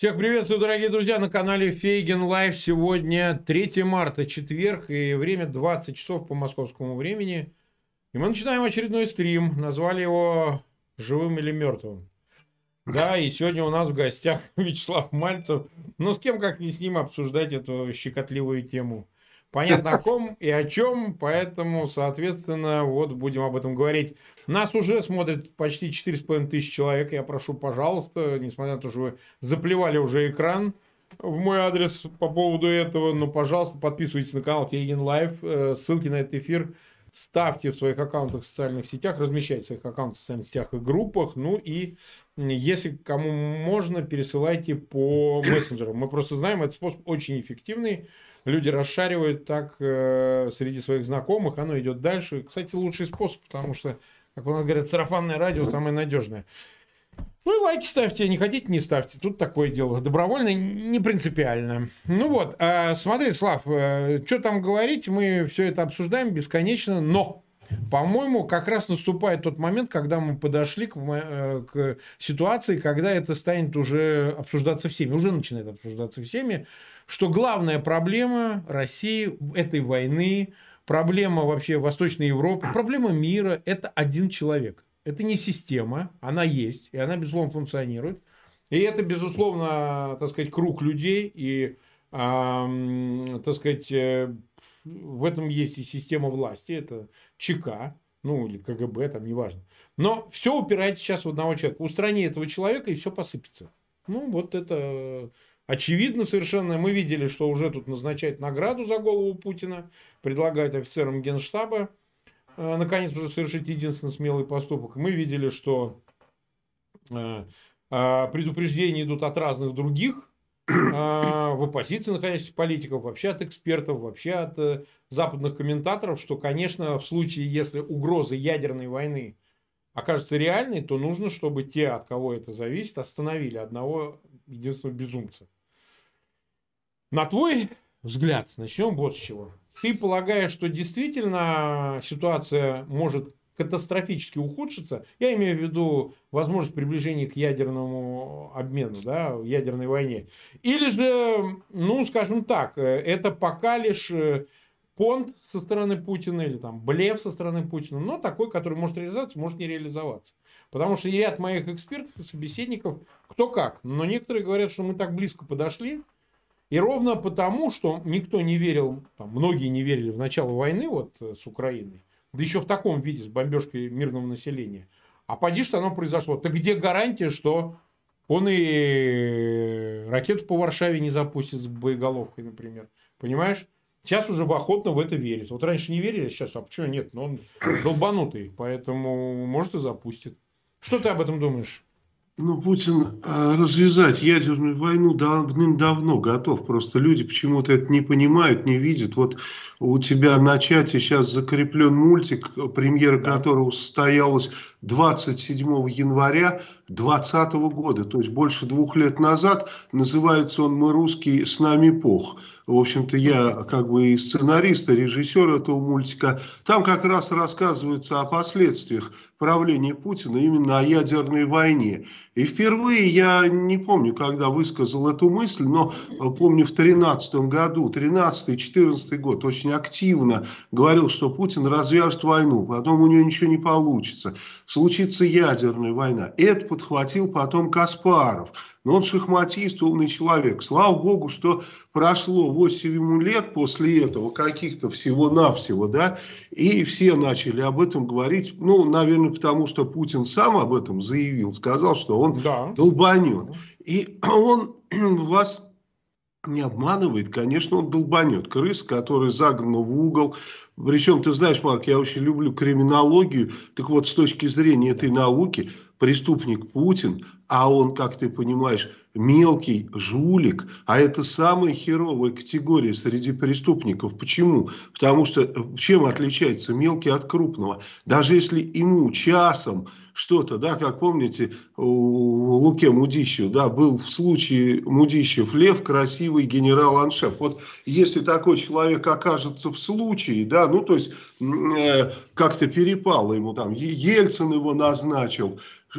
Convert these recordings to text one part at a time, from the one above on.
Всех приветствую, дорогие друзья, на канале Фейгин Live. Сегодня 3 марта, четверг, и время 20 часов по московскому времени. И мы начинаем очередной стрим. Назвали его «Живым или мертвым». Да, и сегодня у нас в гостях Вячеслав Мальцев. Ну, с кем, как не с ним, обсуждать эту щекотливую тему. Понятно, о ком и о чем, поэтому, соответственно, вот будем об этом говорить. Нас уже смотрит почти 4,5 тысяч человек. Я прошу, пожалуйста, несмотря на то, что вы заплевали уже экран в мой адрес по поводу этого, но, пожалуйста, подписывайтесь на канал Фейгин Live. Э, ссылки на этот эфир ставьте в своих аккаунтах в социальных сетях, размещайте в своих аккаунтах в социальных сетях и группах. Ну и если кому можно, пересылайте по мессенджерам. Мы просто знаем, этот способ очень эффективный люди расшаривают так э, среди своих знакомых, оно идет дальше. Кстати, лучший способ, потому что, как у нас говорят, сарафанное радио самое надежное. Ну и лайки ставьте, не хотите, не ставьте. Тут такое дело. Добровольно, не принципиально. Ну вот, э, смотри, Слав, э, что там говорить, мы все это обсуждаем бесконечно, но по-моему, как раз наступает тот момент, когда мы подошли к, э, к ситуации, когда это станет уже обсуждаться всеми, уже начинает обсуждаться всеми, что главная проблема России этой войны, проблема вообще Восточной Европы, проблема мира – это один человек. Это не система, она есть, и она, безусловно, функционирует. И это, безусловно, так сказать, круг людей, и, э, так сказать, э, в этом есть и система власти, это ЧК, ну или КГБ, там неважно. Но все упирается сейчас в одного человека. Устрани этого человека, и все посыпется. Ну, вот это очевидно совершенно. Мы видели, что уже тут назначают награду за голову Путина, предлагают офицерам генштаба, э, наконец, уже совершить единственный смелый поступок. Мы видели, что э, э, предупреждения идут от разных других а, в оппозиции находящихся политиков, вообще от экспертов, вообще от э, западных комментаторов, что, конечно, в случае, если угроза ядерной войны окажется реальной, то нужно, чтобы те, от кого это зависит, остановили одного единственного безумца. На твой взгляд, начнем вот с чего. Ты полагаешь, что действительно ситуация может катастрофически ухудшится, я имею в виду возможность приближения к ядерному обмену, да, ядерной войне. Или же, ну, скажем так, это пока лишь э, понт со стороны Путина или там блеф со стороны Путина, но такой, который может реализоваться, может не реализоваться. Потому что ряд моих экспертов и собеседников, кто как, но некоторые говорят, что мы так близко подошли, и ровно потому, что никто не верил, там, многие не верили в начало войны вот э, с Украиной, да еще в таком виде, с бомбежкой мирного населения. А поди что оно произошло. Так где гарантия, что он и ракету по Варшаве не запустит с боеголовкой, например. Понимаешь? Сейчас уже охотно в это верит. Вот раньше не верили, сейчас, а почему нет? Но он долбанутый, поэтому может и запустит. Что ты об этом думаешь? Ну, Путин э, развязать ядерную войну давным-давно готов. Просто люди почему-то это не понимают, не видят. Вот у тебя на чате сейчас закреплен мультик, премьера которого состоялась 27 января 2020 года, то есть больше двух лет назад. Называется он «Мы русские, с нами пох». В общем-то, я как бы и сценарист, и режиссер этого мультика. Там как раз рассказывается о последствиях правления Путина именно о ядерной войне. И впервые я не помню, когда высказал эту мысль, но помню в 2013 году, 13-14 год, очень активно говорил, что Путин развяжет войну, потом у него ничего не получится, случится ядерная война. Это подхватил потом Каспаров. Но он шахматист, умный человек. Слава богу, что прошло 8 лет после этого, каких-то всего-навсего, да, и все начали об этом говорить. Ну, наверное, потому что Путин сам об этом заявил, сказал, что он да. долбанет. И он вас не обманывает, конечно, он долбанет. Крыс, который загнан в угол. Причем, ты знаешь, Марк, я очень люблю криминологию. Так вот, с точки зрения этой науки, преступник Путин, а он, как ты понимаешь, мелкий жулик, а это самая херовая категория среди преступников. Почему? Потому что э, чем отличается мелкий от крупного? Даже если ему часом что-то, да, как помните, у Луке Мудищев, да, был в случае Мудищев Лев красивый генерал-аншеф. Вот если такой человек окажется в случае, да, ну, то есть э, как-то перепало ему там, Ельцин его назначил,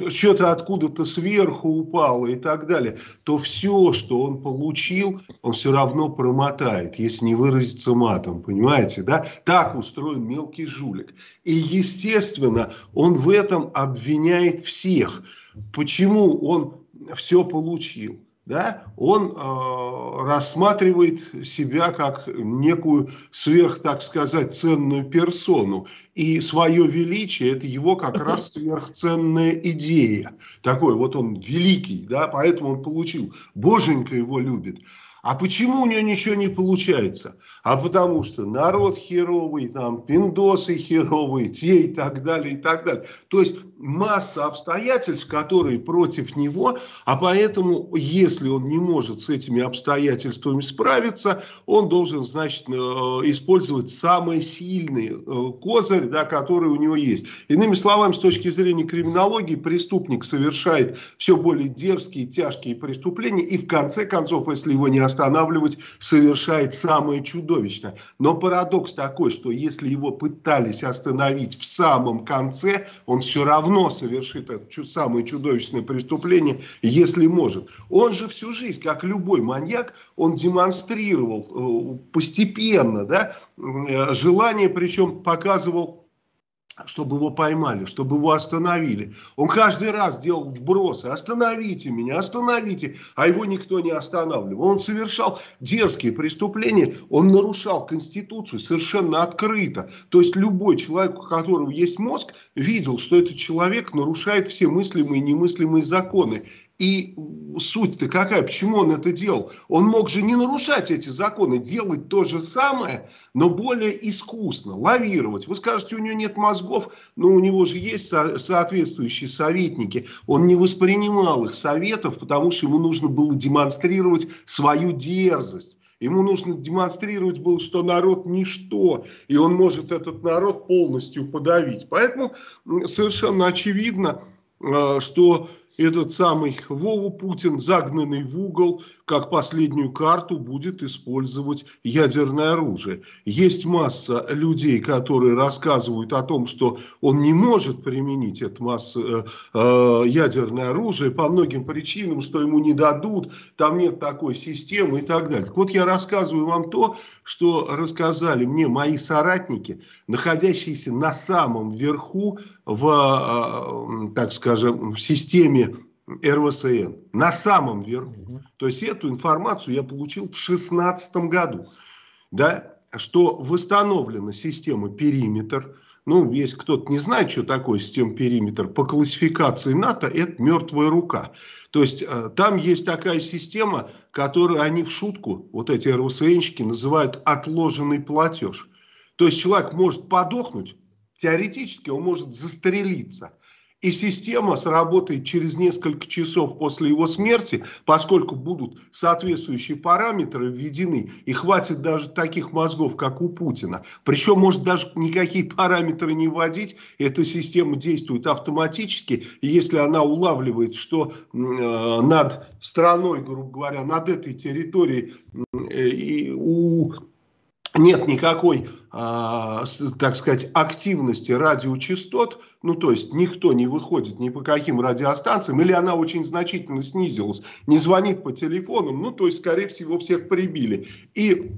что-то откуда-то сверху упало и так далее, то все, что он получил, он все равно промотает, если не выразиться матом, понимаете, да? Так устроен мелкий жулик. И, естественно, он в этом обвиняет всех. Почему он все получил? Да, он э, рассматривает себя как некую сверх, так сказать, ценную персону. И свое величие – это его как раз сверхценная идея. Такой вот он великий, да, поэтому он получил. Боженька его любит. А почему у нее ничего не получается? А потому что народ херовый, там, пиндосы херовые, те и так далее, и так далее. То есть масса обстоятельств, которые против него, а поэтому, если он не может с этими обстоятельствами справиться, он должен, значит, э, использовать самый сильный э, козырь, да, который у него есть. Иными словами, с точки зрения криминологии, преступник совершает все более дерзкие, тяжкие преступления, и в конце концов, если его не останавливать, совершает самое чудовищное. Но парадокс такой, что если его пытались остановить в самом конце, он все равно совершит это самое чудовищное преступление, если может. Он же всю жизнь, как любой маньяк, он демонстрировал э, постепенно да, э, желание, причем показывал чтобы его поймали, чтобы его остановили. Он каждый раз делал вбросы, остановите меня, остановите, а его никто не останавливал. Он совершал дерзкие преступления, он нарушал Конституцию совершенно открыто. То есть любой человек, у которого есть мозг, видел, что этот человек нарушает все мыслимые и немыслимые законы. И суть-то какая? Почему он это делал? Он мог же не нарушать эти законы, делать то же самое, но более искусно, лавировать. Вы скажете, у него нет мозгов, но у него же есть со соответствующие советники. Он не воспринимал их советов, потому что ему нужно было демонстрировать свою дерзость. Ему нужно демонстрировать было, что народ ничто, и он может этот народ полностью подавить. Поэтому совершенно очевидно, э, что этот самый Вову Путин, загнанный в угол, как последнюю карту будет использовать ядерное оружие. Есть масса людей, которые рассказывают о том, что он не может применить это масса, э, э, ядерное оружие по многим причинам, что ему не дадут, там нет такой системы и так далее. Так вот я рассказываю вам то, что рассказали мне мои соратники, находящиеся на самом верху в, э, так скажем, в системе РВСН на самом верху. То есть эту информацию я получил в 2016 году. Да, что восстановлена система периметр. Ну, если кто-то не знает, что такое система периметр, по классификации НАТО это мертвая рука. То есть э, там есть такая система, которую они в шутку, вот эти РВСНщики, называют отложенный платеж. То есть человек может подохнуть, теоретически он может застрелиться и система сработает через несколько часов после его смерти, поскольку будут соответствующие параметры введены, и хватит даже таких мозгов, как у Путина. Причем может даже никакие параметры не вводить, эта система действует автоматически, и если она улавливает, что э, над страной, грубо говоря, над этой территорией э, и у нет никакой, а, так сказать, активности радиочастот, ну то есть никто не выходит ни по каким радиостанциям, или она очень значительно снизилась, не звонит по телефонам, ну то есть, скорее всего, всех прибили. И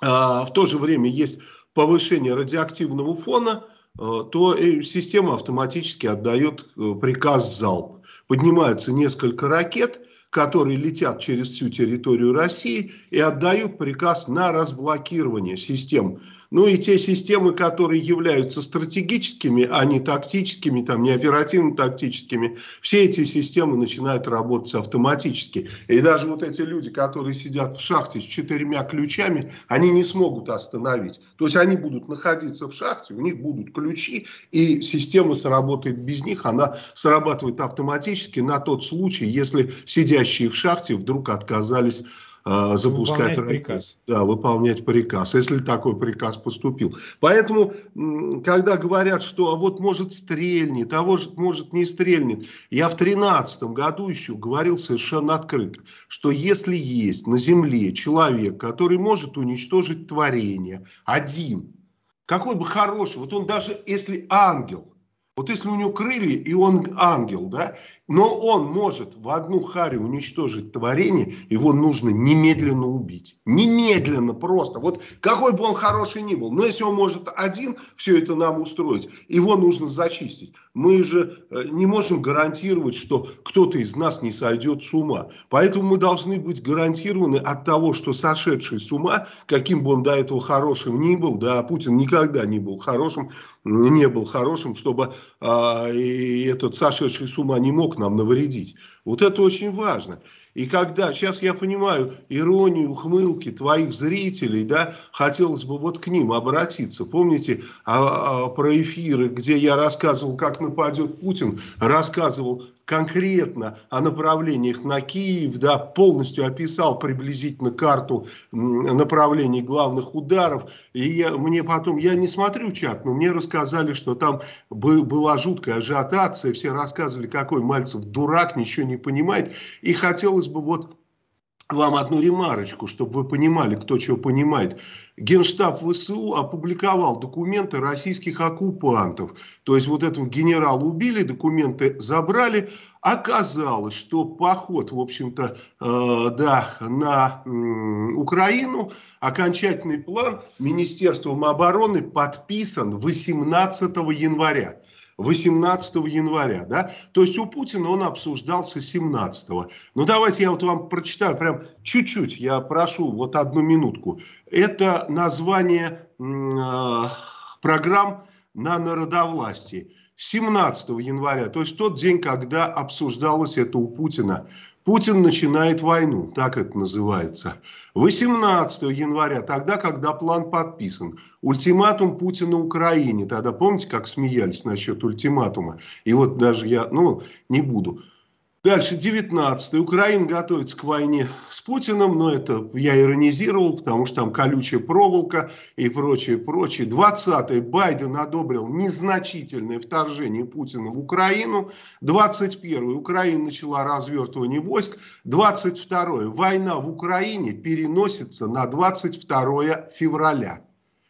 а, в то же время есть повышение радиоактивного фона, а, то система автоматически отдает э, приказ залп. Поднимаются несколько ракет, которые летят через всю территорию России и отдают приказ на разблокирование систем ну и те системы, которые являются стратегическими, а не тактическими, там, не оперативно-тактическими, все эти системы начинают работать автоматически. И даже вот эти люди, которые сидят в шахте с четырьмя ключами, они не смогут остановить. То есть они будут находиться в шахте, у них будут ключи, и система сработает без них, она срабатывает автоматически на тот случай, если сидящие в шахте вдруг отказались а, запускать выполнять приказ. Да, выполнять приказ, если такой приказ поступил. Поэтому, когда говорят, что а вот может стрельнет, а вот может не стрельнет, я в 2013 году еще говорил совершенно открыто, что если есть на земле человек, который может уничтожить творение, один, какой бы хороший, вот он даже если ангел, Вот если у него крылья, и он ангел, да, но он может в одну харю уничтожить творение, его нужно немедленно убить. Немедленно просто. Вот какой бы он хороший ни был. Но если он может один все это нам устроить, его нужно зачистить. Мы же э, не можем гарантировать, что кто-то из нас не сойдет с ума. Поэтому мы должны быть гарантированы от того, что сошедший с ума, каким бы он до этого хорошим ни был, да, Путин никогда не был хорошим, не был хорошим, чтобы и этот сошедший с ума не мог нам навредить. Вот это очень важно. И когда, сейчас я понимаю иронию, ухмылки твоих зрителей, да, хотелось бы вот к ним обратиться. Помните а, а, про эфиры, где я рассказывал, как нападет Путин, рассказывал конкретно о направлениях на Киев, да, полностью описал приблизительно карту направлений главных ударов. И я, мне потом, я не смотрю чат, но мне рассказали, что там была жуткая ажиотация, все рассказывали, какой Мальцев дурак, ничего не понимает. И хотелось бы вот вам одну ремарочку, чтобы вы понимали, кто чего понимает. Генштаб ВСУ опубликовал документы российских оккупантов. То есть вот этого генерала убили, документы забрали. Оказалось, что поход, в общем-то, э, да, на э, Украину, окончательный план Министерством обороны подписан 18 января. 18 января, да, то есть у Путина он обсуждался 17. Ну давайте я вот вам прочитаю прям чуть-чуть, я прошу вот одну минутку. Это название э, программ на народовластии. 17 января, то есть тот день, когда обсуждалось это у Путина. Путин начинает войну, так это называется. 18 января, тогда, когда план подписан. Ультиматум Путина Украине. Тогда помните, как смеялись насчет ультиматума? И вот даже я, ну, не буду. Дальше, 19 Украина готовится к войне с Путиным, но это я иронизировал, потому что там колючая проволока и прочее, прочее. 20 Байден одобрил незначительное вторжение Путина в Украину. 21 Украина начала развертывание войск. 22 война в Украине переносится на 22 февраля.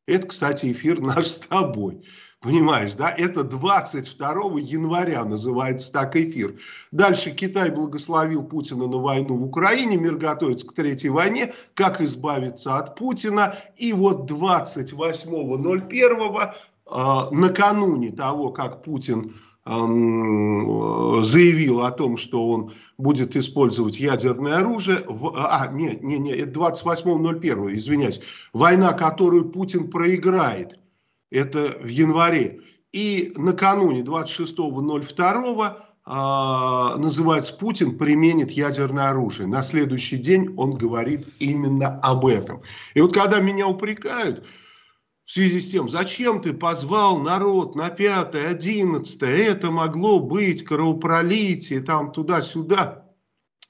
Это, кстати, эфир наш с тобой. Понимаешь, да? Это 22 января называется так эфир. Дальше Китай благословил Путина на войну в Украине. Мир готовится к третьей войне. Как избавиться от Путина. И вот 28.01 э, накануне того, как Путин заявил о том, что он будет использовать ядерное оружие. В, а, нет, нет, нет, 28.01, извиняюсь. Война, которую Путин проиграет это в январе. И накануне 26.02 а, называется Путин применит ядерное оружие. На следующий день он говорит именно об этом. И вот когда меня упрекают в связи с тем, зачем ты позвал народ на 5 11 это могло быть кровопролитие, там туда-сюда.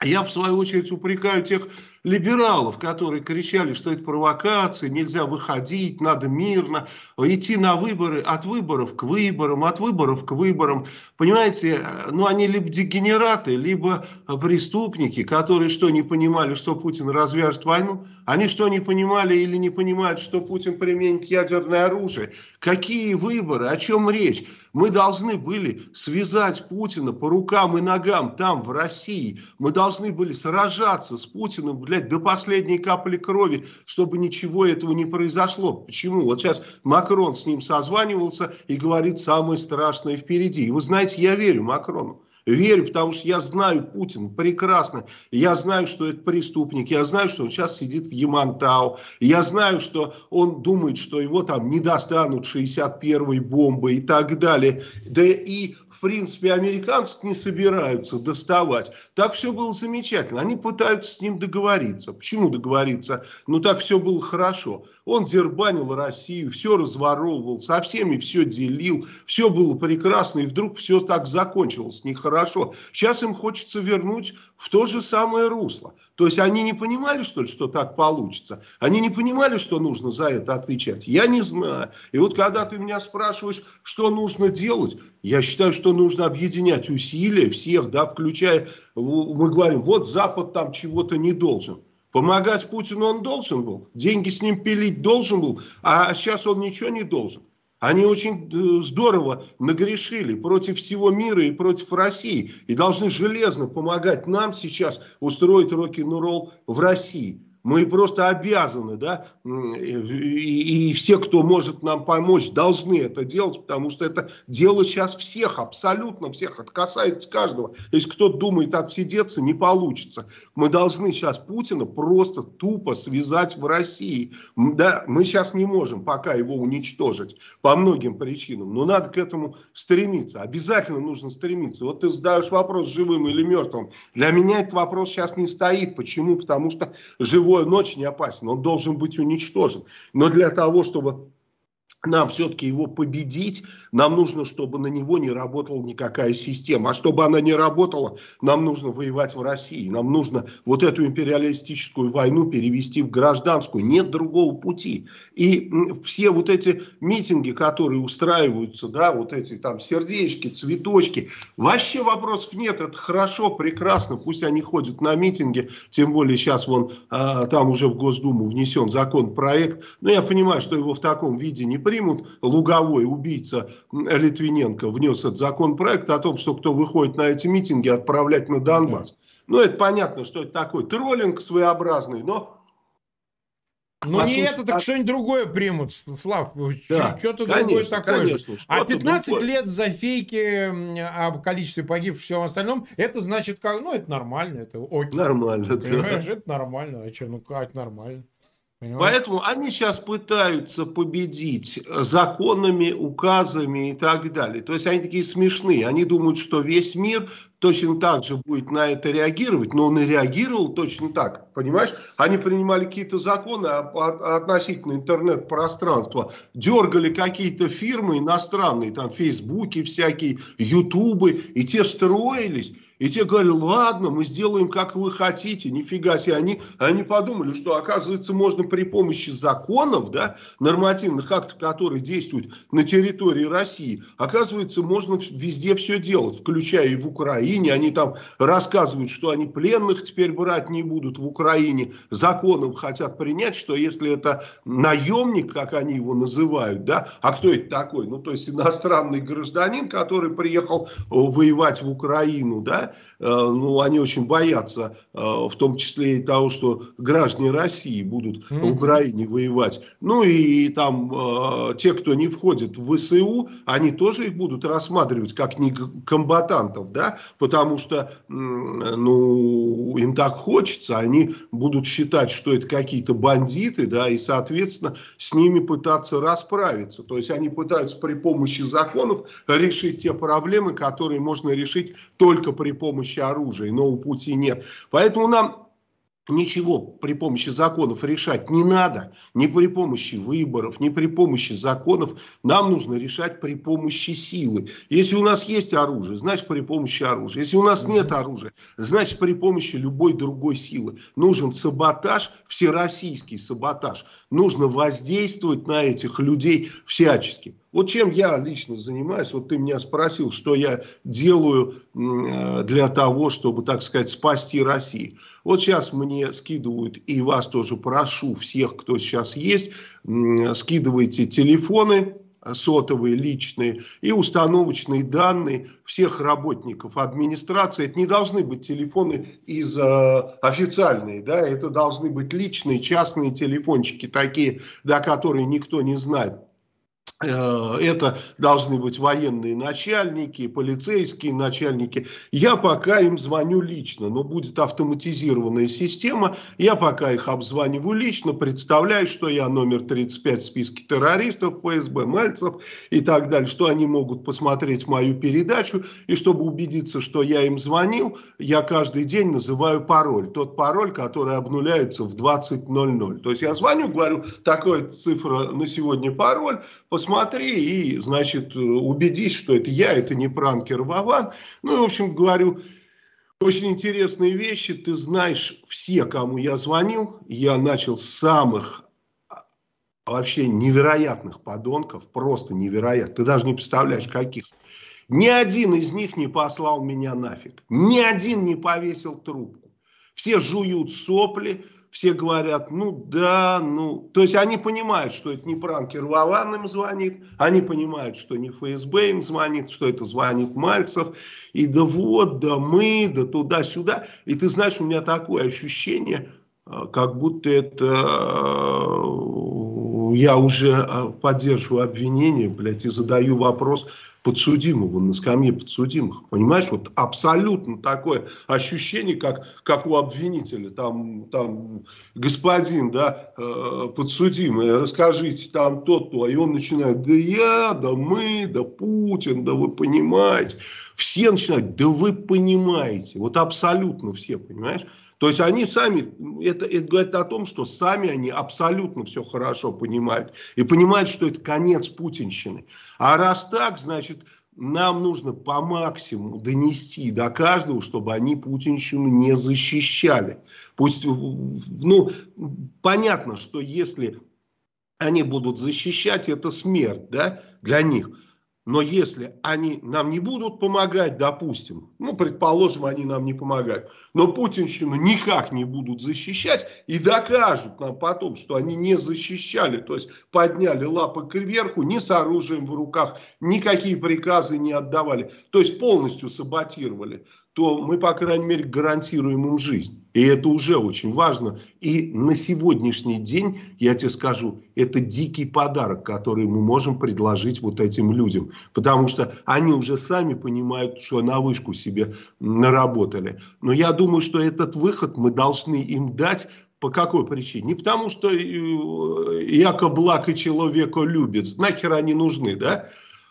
Я в свою очередь упрекаю тех либералов, которые кричали, что это провокация, нельзя выходить, надо мирно, идти на выборы, от выборов к выборам, от выборов к выборам. Понимаете, ну они либо дегенераты, либо преступники, которые что, не понимали, что Путин развяжет войну? Они что, не понимали или не понимают, что Путин применит ядерное оружие? Какие выборы? О чем речь? Мы должны были связать Путина по рукам и ногам там, в России. Мы должны были сражаться с Путиным, блядь, до последней капли крови, чтобы ничего этого не произошло. Почему? Вот сейчас Макрон с ним созванивался и говорит самое страшное впереди. И вы знаете, я верю Макрону. Верю, потому что я знаю Путина прекрасно. Я знаю, что это преступник. Я знаю, что он сейчас сидит в Ямантау. Я знаю, что он думает, что его там не достанут 61-й бомбы и так далее. Да и в принципе, американцы не собираются доставать. Так все было замечательно. Они пытаются с ним договориться. Почему договориться? Ну, так все было хорошо. Он дербанил Россию, все разворовывал, со всеми все делил, все было прекрасно, и вдруг все так закончилось нехорошо. Сейчас им хочется вернуть в то же самое русло. То есть они не понимали, что ли, что так получится? Они не понимали, что нужно за это отвечать? Я не знаю. И вот когда ты меня спрашиваешь, что нужно делать, я считаю, что нужно объединять усилия всех, да, включая, мы говорим, вот Запад там чего-то не должен. Помогать Путину он должен был, деньги с ним пилить должен был, а сейчас он ничего не должен. Они очень э, здорово нагрешили против всего мира и против России. И должны железно помогать нам сейчас устроить рок-н-ролл в России. Мы просто обязаны, да, и, и все, кто может нам помочь, должны это делать, потому что это дело сейчас всех, абсолютно всех, это касается каждого. Если кто-то думает отсидеться, не получится. Мы должны сейчас Путина просто тупо связать в России. Да, мы сейчас не можем пока его уничтожить по многим причинам, но надо к этому стремиться. Обязательно нужно стремиться. Вот ты задаешь вопрос, живым или мертвым. Для меня этот вопрос сейчас не стоит. Почему? Потому что живой он очень опасен, он должен быть уничтожен. Но для того, чтобы нам все-таки его победить, нам нужно, чтобы на него не работала никакая система. А чтобы она не работала, нам нужно воевать в России. Нам нужно вот эту империалистическую войну перевести в гражданскую. Нет другого пути. И все вот эти митинги, которые устраиваются, да, вот эти там сердечки, цветочки, вообще вопросов нет. Это хорошо, прекрасно. Пусть они ходят на митинги. Тем более сейчас вон а, там уже в Госдуму внесен законопроект. Но я понимаю, что его в таком виде не примут. Луговой убийца Литвиненко внес этот законопроект о том, что кто выходит на эти митинги, отправлять на Донбасс. Ну, это понятно, что это такой троллинг своеобразный, но... Ну, не это, так что-нибудь другое примут, Слав. Да, что-то другое такое конечно, же. А 15 другое. лет за фейки об количестве погибших и всем остальном, это значит, как, ну, это нормально, это окей. Нормально, Понимаешь, да. это нормально. А что, ну, как нормально. Понимаете? Поэтому они сейчас пытаются победить законами, указами и так далее. То есть они такие смешные. Они думают, что весь мир точно так же будет на это реагировать, но он и реагировал точно так. Понимаешь? Они принимали какие-то законы относительно интернет-пространства, дергали какие-то фирмы иностранные, там, фейсбуки всякие, ютубы, и те строились. И те говорили, ладно, мы сделаем, как вы хотите, нифига себе. Они, они подумали, что, оказывается, можно при помощи законов, да, нормативных актов, которые действуют на территории России, оказывается, можно везде все делать, включая и в Украине. Они там рассказывают, что они пленных теперь брать не будут в Украине. Законом хотят принять, что если это наемник, как они его называют, да, а кто это такой? Ну, то есть иностранный гражданин, который приехал воевать в Украину, да, Э, ну, они очень боятся, э, в том числе и того, что граждане России будут mm-hmm. в Украине воевать. Ну, и там э, те, кто не входит в ВСУ, они тоже их будут рассматривать как не комбатантов, да, потому что, ну, им так хочется, они будут считать, что это какие-то бандиты, да, и, соответственно, с ними пытаться расправиться. То есть они пытаются при помощи законов решить те проблемы, которые можно решить только при помощи оружия, иного пути нет. Поэтому нам ничего при помощи законов решать не надо, ни при помощи выборов, ни при помощи законов. Нам нужно решать при помощи силы. Если у нас есть оружие, значит при помощи оружия. Если у нас нет оружия, значит при помощи любой другой силы. Нужен саботаж, всероссийский саботаж. Нужно воздействовать на этих людей всячески. Вот чем я лично занимаюсь, вот ты меня спросил, что я делаю э, для того, чтобы, так сказать, спасти Россию. Вот сейчас мне скидывают, и вас тоже прошу, всех, кто сейчас есть, скидывайте телефоны, сотовые, личные и установочные данные всех работников администрации. Это не должны быть телефоны из э, официальные, да, это должны быть личные, частные телефончики такие, да, которые никто не знает. Э, это должны быть военные начальники, полицейские начальники. Я пока им звоню лично, но будет автоматизированная система. Я пока их обзваниваю лично, представляю, что я номер 35 в списке террористов, ФСБ, Мальцев и так далее, что они могут посмотреть мою передачу. И чтобы убедиться, что я им звонил, я каждый день называю пароль. Тот пароль, который обнуляется в 20.00. То есть я звоню, говорю, такая цифра на сегодня пароль, посмотри и, значит, убедись, что это я, это не пранкер Вован. Ну, и, в общем, говорю, очень интересные вещи. Ты знаешь, все, кому я звонил, я начал с самых а, вообще невероятных подонков, просто невероятных. Ты даже не представляешь, каких. Ни один из них не послал меня нафиг. Ни один не повесил трубку. Все жуют сопли, все говорят, ну да, ну... То есть они понимают, что это не пранкер Вован им звонит, они понимают, что не ФСБ им звонит, что это звонит Мальцев, и да вот, да мы, да туда-сюда. И ты знаешь, у меня такое ощущение, а, как будто это э, я уже а, поддерживаю обвинение, блядь, и задаю вопрос, подсудимого на скамье подсудимых. Понимаешь, вот абсолютно такое ощущение, как, как у обвинителя. Там, там господин, да, э, подсудимый, расскажите там тот-то, и он начинает, да я, да мы, да Путин, да вы понимаете. Все начинают, да вы понимаете. Вот абсолютно все, понимаешь? То есть они сами, это, это говорит о том, что сами они абсолютно все хорошо понимают. И понимают, что это конец путинщины. А раз так, значит, нам нужно по максимуму донести до каждого, чтобы они путинщину не защищали. Пусть, ну, понятно, что если они будут защищать, это смерть, да, для них. Но если они нам не будут помогать, допустим, ну, предположим, они нам не помогают, но путинщину никак не будут защищать и докажут нам потом, что они не защищали, то есть подняли лапы кверху, не с оружием в руках, никакие приказы не отдавали, то есть полностью саботировали, то мы, по крайней мере, гарантируем им жизнь. И это уже очень важно. И на сегодняшний день, я тебе скажу, это дикий подарок, который мы можем предложить вот этим людям. Потому что они уже сами понимают, что на вышку себе наработали. Но я думаю, что этот выход мы должны им дать по какой причине? Не потому, что э, яко благ и человека любит. Нахер они нужны, да?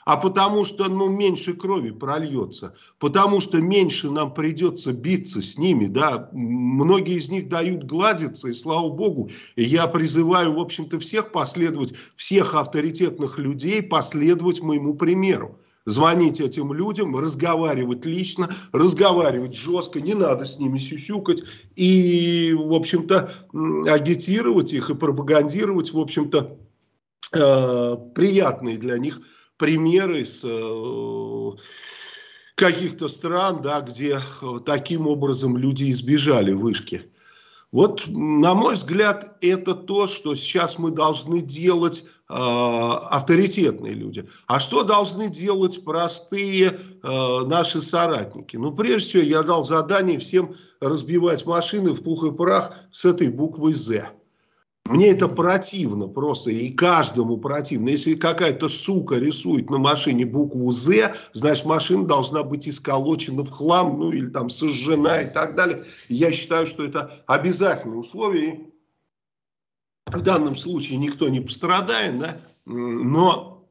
А потому что ну, меньше крови прольется, потому что меньше нам придется биться с ними. Да? Многие из них дают гладиться, и слава богу, я призываю, в общем-то, всех последовать, всех авторитетных людей последовать моему примеру звонить этим людям, разговаривать лично, разговаривать жестко, не надо с ними сюсюкать и, в общем-то, агитировать их и пропагандировать, в общем-то, э, приятные для них примеры с э, каких-то стран, да, где э, таким образом люди избежали вышки. Вот, на мой взгляд, это то, что сейчас мы должны делать э, авторитетные люди. А что должны делать простые э, наши соратники? Ну, прежде всего, я дал задание всем разбивать машины в пух и прах с этой буквой «З». Мне это противно просто, и каждому противно. Если какая-то сука рисует на машине букву «З», значит машина должна быть исколочена в хлам, ну или там сожжена и так далее. Я считаю, что это обязательное условие. В данном случае никто не пострадает, да? но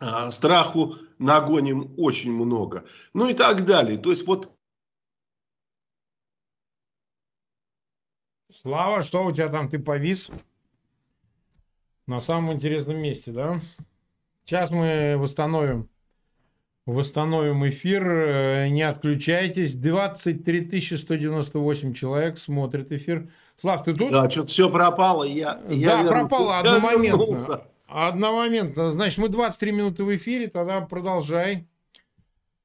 а, страху нагоним очень много. Ну и так далее. То есть вот Слава, что у тебя там, ты повис? На самом интересном месте, да? Сейчас мы восстановим. Восстановим эфир. Э, не отключайтесь. 23 198 человек смотрит эфир. Слав, ты тут? Да, что-то все пропало. Я, я да, пропало одномоментно. Одномоментно. Значит, мы 23 минуты в эфире, тогда продолжай.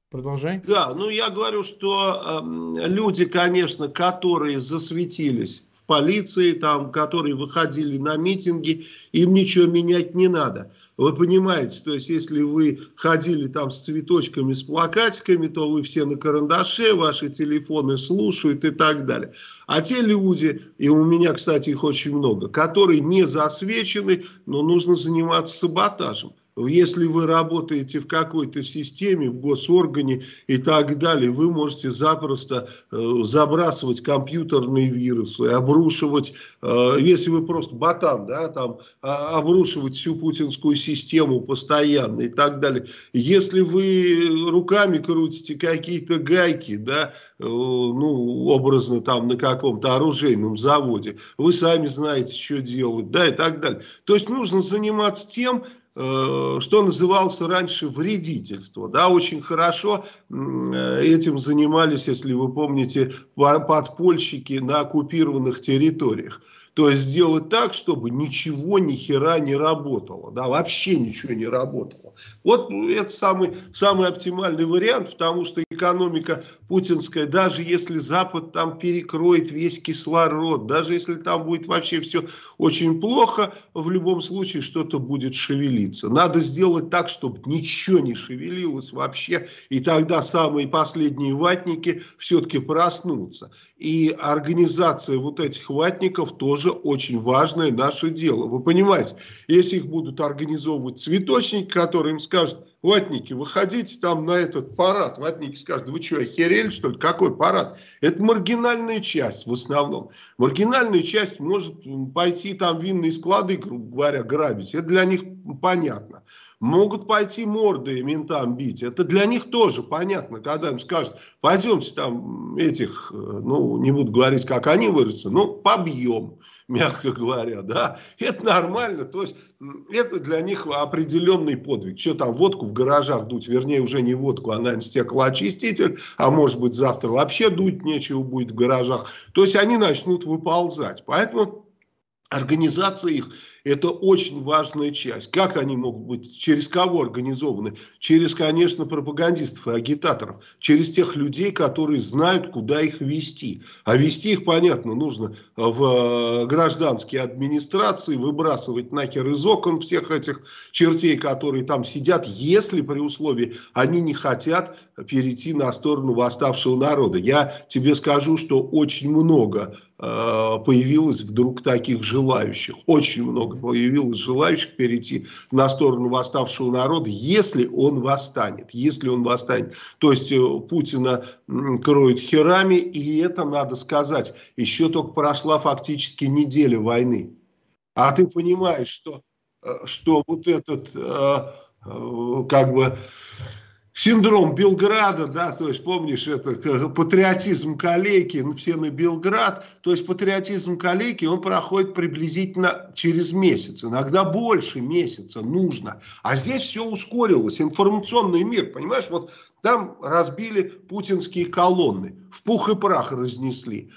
Продолжай. Да, ну я говорю, что э, люди, конечно, которые засветились полиции, там, которые выходили на митинги, им ничего менять не надо. Вы понимаете, то есть если вы ходили там с цветочками, с плакатиками, то вы все на карандаше, ваши телефоны слушают и так далее. А те люди, и у меня, кстати, их очень много, которые не засвечены, но нужно заниматься саботажем. Если вы работаете в какой-то системе, в госоргане и так далее, вы можете запросто э, забрасывать компьютерные вирусы, обрушивать, э, если вы просто ботан, да, там, э, обрушивать всю путинскую систему постоянно и так далее. Если вы руками крутите какие-то гайки, да, э, ну, образно там на каком-то оружейном заводе, вы сами знаете, что делать, да, и так далее. То есть нужно заниматься тем, что называлось раньше вредительство. Да, очень хорошо этим занимались, если вы помните, подпольщики на оккупированных территориях. То есть сделать так, чтобы ничего, ни хера не работало. Да, вообще ничего не работало. Вот это самый, самый оптимальный вариант, потому что экономика путинская, даже если Запад там перекроет весь кислород, даже если там будет вообще все очень плохо, в любом случае что-то будет шевелиться. Надо сделать так, чтобы ничего не шевелилось вообще, и тогда самые последние ватники все-таки проснутся. И организация вот этих ватников тоже очень важное наше дело. Вы понимаете, если их будут организовывать цветочники, которые им скажут, ватники, выходите там на этот парад. Ватники скажут, вы что, охерели что ли? Какой парад? Это маргинальная часть в основном. Маргинальная часть может пойти там винные склады, грубо говоря, грабить. Это для них понятно. Могут пойти морды ментам бить. Это для них тоже понятно, когда им скажут, пойдемте там этих, э, ну, не буду говорить, как они выразятся, но побьем, мягко говоря, да. Это нормально, то есть это для них определенный подвиг. Что там, водку в гаражах дуть, вернее, уже не водку, а, наверное, стеклоочиститель, а может быть, завтра вообще дуть нечего будет в гаражах. То есть они начнут выползать. Поэтому организация их это очень важная часть. Как они могут быть, через кого организованы? Через, конечно, пропагандистов и агитаторов. Через тех людей, которые знают, куда их вести. А вести их, понятно, нужно в э, гражданские администрации, выбрасывать нахер из окон всех этих чертей, которые там сидят, если при условии они не хотят перейти на сторону восставшего народа. Я тебе скажу, что очень много Э, появилось вдруг таких желающих. Очень много появилось желающих перейти на сторону восставшего народа, если он восстанет. Если он восстанет. То есть э, Путина кроют херами, и это, надо сказать, еще только прошла фактически неделя войны. А ты понимаешь, что, э, что вот этот, как бы синдром Белграда, да, то есть помнишь, это патриотизм Калеки, ну, все на Белград, то есть патриотизм Калеки, он проходит приблизительно через месяц, иногда больше месяца нужно, а здесь все ускорилось, информационный мир, понимаешь, вот там разбили путинские колонны, в пух и прах разнесли.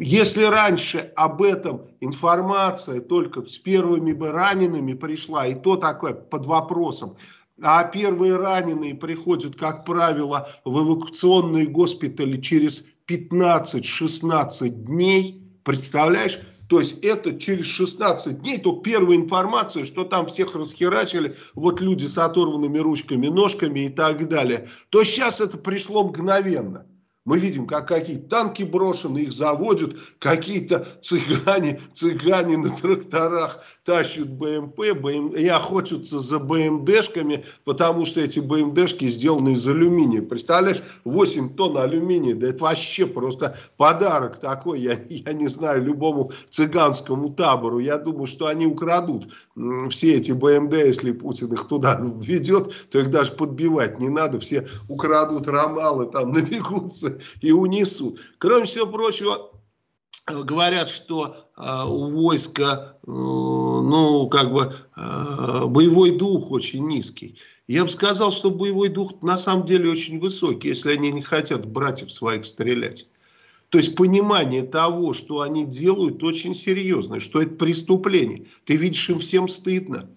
Если раньше об этом информация только с первыми бы ранеными пришла, и то такое под вопросом, а первые раненые приходят, как правило, в эвакуационные госпитали через 15-16 дней. Представляешь? То есть это через 16 дней, то первая информация, что там всех расхерачили, вот люди с оторванными ручками, ножками и так далее, то сейчас это пришло мгновенно. Мы видим, как какие-то танки брошены, их заводят, какие-то цыгане, цыгане на тракторах тащат БМП, БМ, и охотятся за БМДшками, потому что эти БМДшки сделаны из алюминия. Представляешь, 8 тонн алюминия, да это вообще просто подарок такой, я, я не знаю, любому цыганскому табору. Я думаю, что они украдут все эти БМД, если Путин их туда ведет, то их даже подбивать не надо, все украдут ромалы, там набегутся и унесут. Кроме всего прочего, э, говорят, что э, у войска, э, ну, как бы, боевой дух очень низкий. Я бы сказал, что боевой дух на самом деле очень высокий, если они не хотят братьев своих стрелять. То есть понимание того, что они делают, очень серьезное, что это преступление. Ты видишь, им всем стыдно.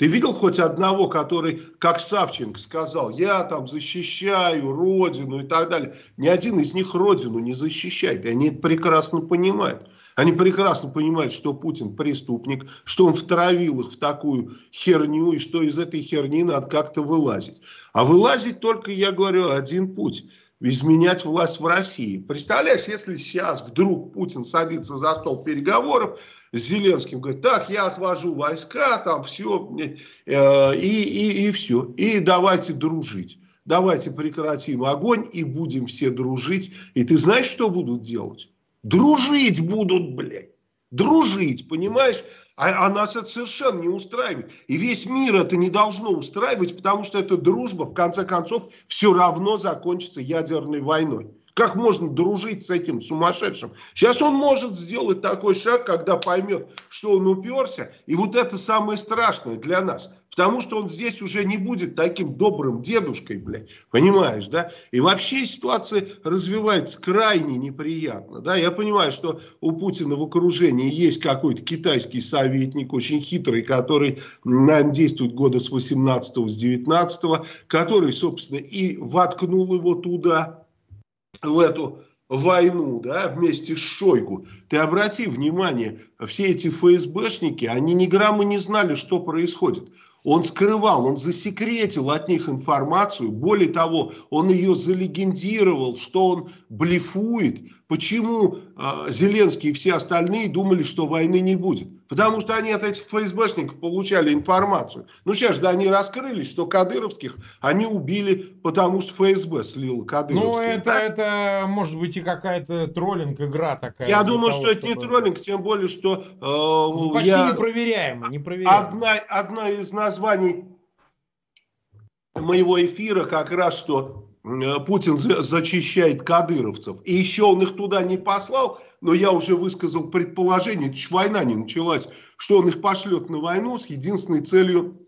Ты видел хоть одного, который, как Савченко сказал, я там защищаю родину и так далее. Ни один из них родину не защищает. И они это прекрасно понимают. Они прекрасно понимают, что Путин преступник, что он втравил их в такую херню, и что из этой херни надо как-то вылазить. А вылазить только, я говорю, один путь изменять власть в России. Представляешь, если сейчас вдруг Путин садится за стол переговоров, с Зеленским, говорит, так, я отвожу войска, там все, э, и, и, и все, и давайте дружить. Давайте прекратим огонь и будем все дружить. И ты знаешь, что будут делать? Дружить будут, блядь. Дружить, понимаешь? А, а нас это совершенно не устраивает. И весь мир это не должно устраивать, потому что эта дружба, в конце концов, все равно закончится ядерной войной. Как можно дружить с этим сумасшедшим? Сейчас он может сделать такой шаг, когда поймет, что он уперся. И вот это самое страшное для нас. Потому что он здесь уже не будет таким добрым дедушкой, блядь, понимаешь, да? И вообще ситуация развивается крайне неприятно, да? Я понимаю, что у Путина в окружении есть какой-то китайский советник, очень хитрый, который, наверное, действует года с 18 с 19 который, собственно, и воткнул его туда, в эту войну, да, вместе с Шойгу. Ты обрати внимание, все эти ФСБшники, они ни грамма не знали, что происходит. Он скрывал, он засекретил от них информацию. Более того, он ее залегендировал, что он блефует. Почему э, Зеленский и все остальные думали, что войны не будет? Потому что они от этих ФСБшников получали информацию. Ну сейчас же да, они раскрылись, что кадыровских они убили, потому что ФСБ слил кадыровских. Ну это, да? это может быть и какая-то троллинг-игра такая. Я думаю, того, что это чтобы... не троллинг, тем более, что... Э, ну, почти я... непроверяемо, непроверяемо. Одна, одна из названий моего эфира как раз, что э, Путин зачищает кадыровцев. И еще он их туда не послал, но я уже высказал предположение, это война не началась, что он их пошлет на войну с единственной целью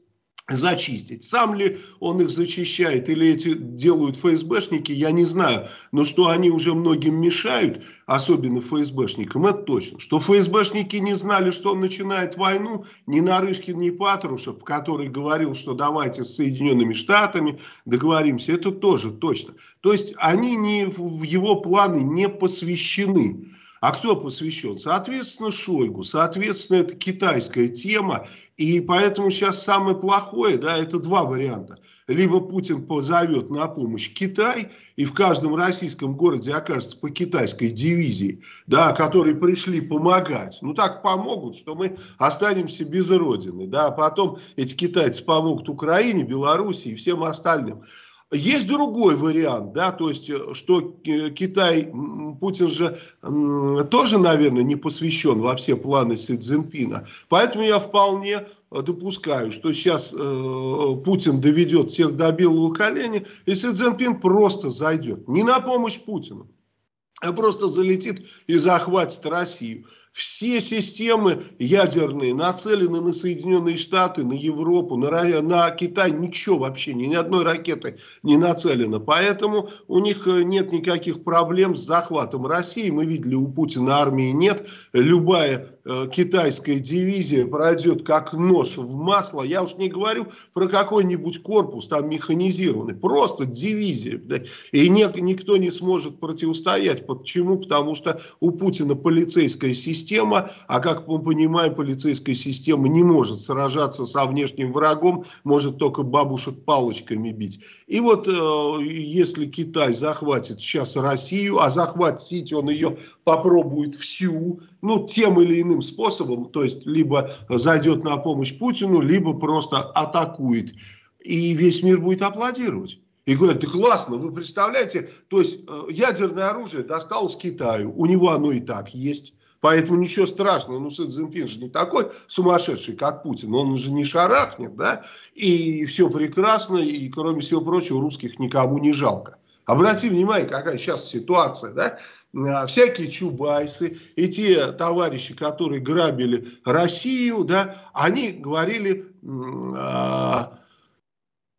зачистить. Сам ли он их зачищает или эти делают ФСБшники, я не знаю. Но что они уже многим мешают, особенно ФСБшникам, это точно. Что ФСБшники не знали, что он начинает войну, ни Нарышкин, ни Патрушев, который говорил, что давайте с Соединенными Штатами договоримся, это тоже точно. То есть они не, в его планы не посвящены. А кто посвящен? Соответственно, Шойгу. Соответственно, это китайская тема. И поэтому сейчас самое плохое, да, это два варианта. Либо Путин позовет на помощь Китай, и в каждом российском городе окажется по китайской дивизии, да, которые пришли помогать. Ну так помогут, что мы останемся без родины. Да, а потом эти китайцы помогут Украине, Белоруссии и всем остальным. Есть другой вариант, да, то есть, э, что Китай, Путин же тоже, наверное, не посвящен во все планы Си Цзиньпина. Поэтому я вполне э, допускаю, что сейчас э, Путин доведет всех до белого коленя, и Си Цзиньпин просто зайдет. Не на помощь Путину, а просто залетит и захватит Россию. Все системы ядерные нацелены на Соединенные Штаты, на Европу, на, на Китай. Ничего вообще, ни, ни одной ракеты не нацелено. Поэтому у них э, нет никаких проблем с захватом России. Мы видели, у Путина армии нет. Любая э, китайская дивизия пройдет как нож в масло. Я уж не говорю про какой-нибудь корпус там механизированный. Просто дивизия. Да. И не, никто не сможет противостоять. Почему? Потому что у Путина полицейская система система, а как мы понимаем, полицейская система не может сражаться со внешним врагом, может только бабушек палочками бить. И вот э, если Китай захватит сейчас Россию, а захватить он ее попробует всю, ну, тем или иным способом, то есть либо зайдет на помощь Путину, либо просто атакует. И весь мир будет аплодировать. И говорят, да классно, вы представляете, то есть э, ядерное оружие досталось Китаю, у него оно и так есть. Поэтому ничего страшного, ну Си Цзиньпин же не такой сумасшедший, как Путин, он же не шарахнет, да, и все прекрасно, и кроме всего прочего, русских никому не жалко. Обрати внимание, какая сейчас ситуация, да, а, всякие чубайсы, и те товарищи, которые грабили Россию, да, они говорили, а,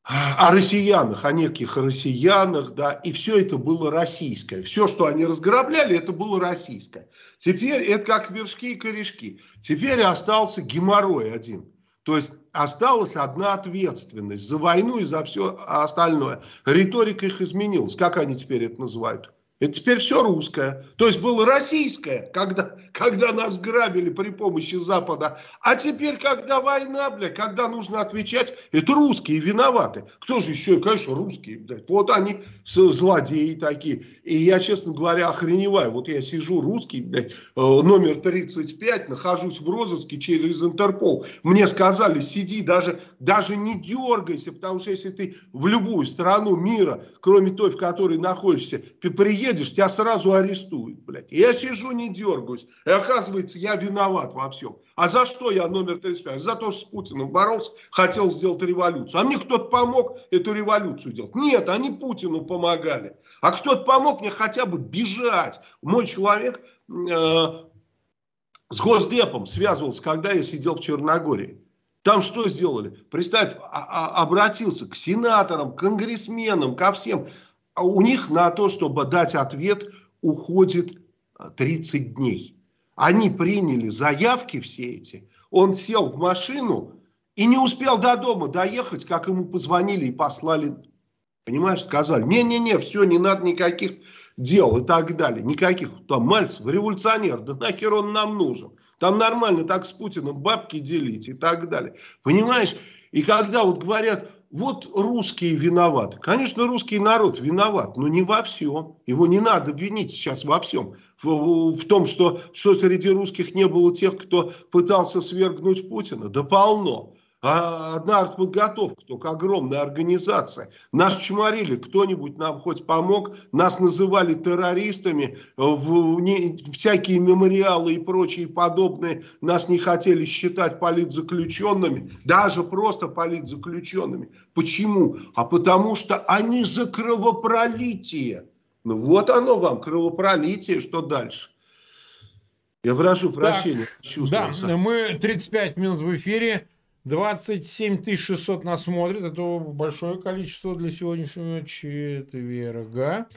о россиянах, о неких россиянах, да, и все это было российское. Все, что они разграбляли, это было российское. Теперь это как вершки и корешки. Теперь остался геморрой один. То есть осталась одна ответственность за войну и за все остальное. Риторика их изменилась. Как они теперь это называют? Это теперь все русское. То есть было российское, когда, когда нас грабили при помощи Запада. А теперь, когда война, бля, когда нужно отвечать, это русские виноваты. Кто же еще? Конечно, русские. Блядь. Вот они злодеи такие. И я, честно говоря, охреневаю. Вот я сижу русский, блядь, э, номер 35, нахожусь в розыске через Интерпол. Мне сказали, сиди, даже, даже не дергайся, потому что если ты в любую страну мира, кроме той, в которой находишься, приедешь, едешь, тебя сразу арестуют, блядь. я сижу, не дергаюсь. И оказывается, я виноват во всем. А за что я номер 35? За то, что с Путиным боролся, хотел сделать революцию. А мне кто-то помог эту революцию делать. Нет, они Путину помогали. А кто-то помог мне хотя бы бежать. Мой человек э, с Госдепом связывался, когда я сидел в Черногории. Там что сделали? Представь, а, а, обратился к сенаторам, к конгрессменам, ко всем. А у них на то, чтобы дать ответ, уходит 30 дней. Они приняли заявки все эти. Он сел в машину и не успел до дома доехать, как ему позвонили и послали. Понимаешь, сказали, не-не-не, все, не надо никаких дел и так далее. Никаких. Там Мальцев, революционер, да нахер он нам нужен. Там нормально так с Путиным бабки делить и так далее. Понимаешь? И когда вот говорят, вот русские виноваты. Конечно, русский народ виноват, но не во всем. Его не надо винить сейчас во всем. В, в том, что, что среди русских не было тех, кто пытался свергнуть Путина. Да полно а одна артподготовка, только огромная организация. Нас чморили, кто-нибудь нам хоть помог, нас называли террористами, в, не, всякие мемориалы и прочие подобные нас не хотели считать политзаключенными, даже просто политзаключенными. Почему? А потому что они за кровопролитие. Ну вот оно вам, кровопролитие, что дальше? Я прошу прощения. Так, да, мы 35 минут в эфире. 27 600 нас смотрит. Это большое количество для сегодняшнего четверга.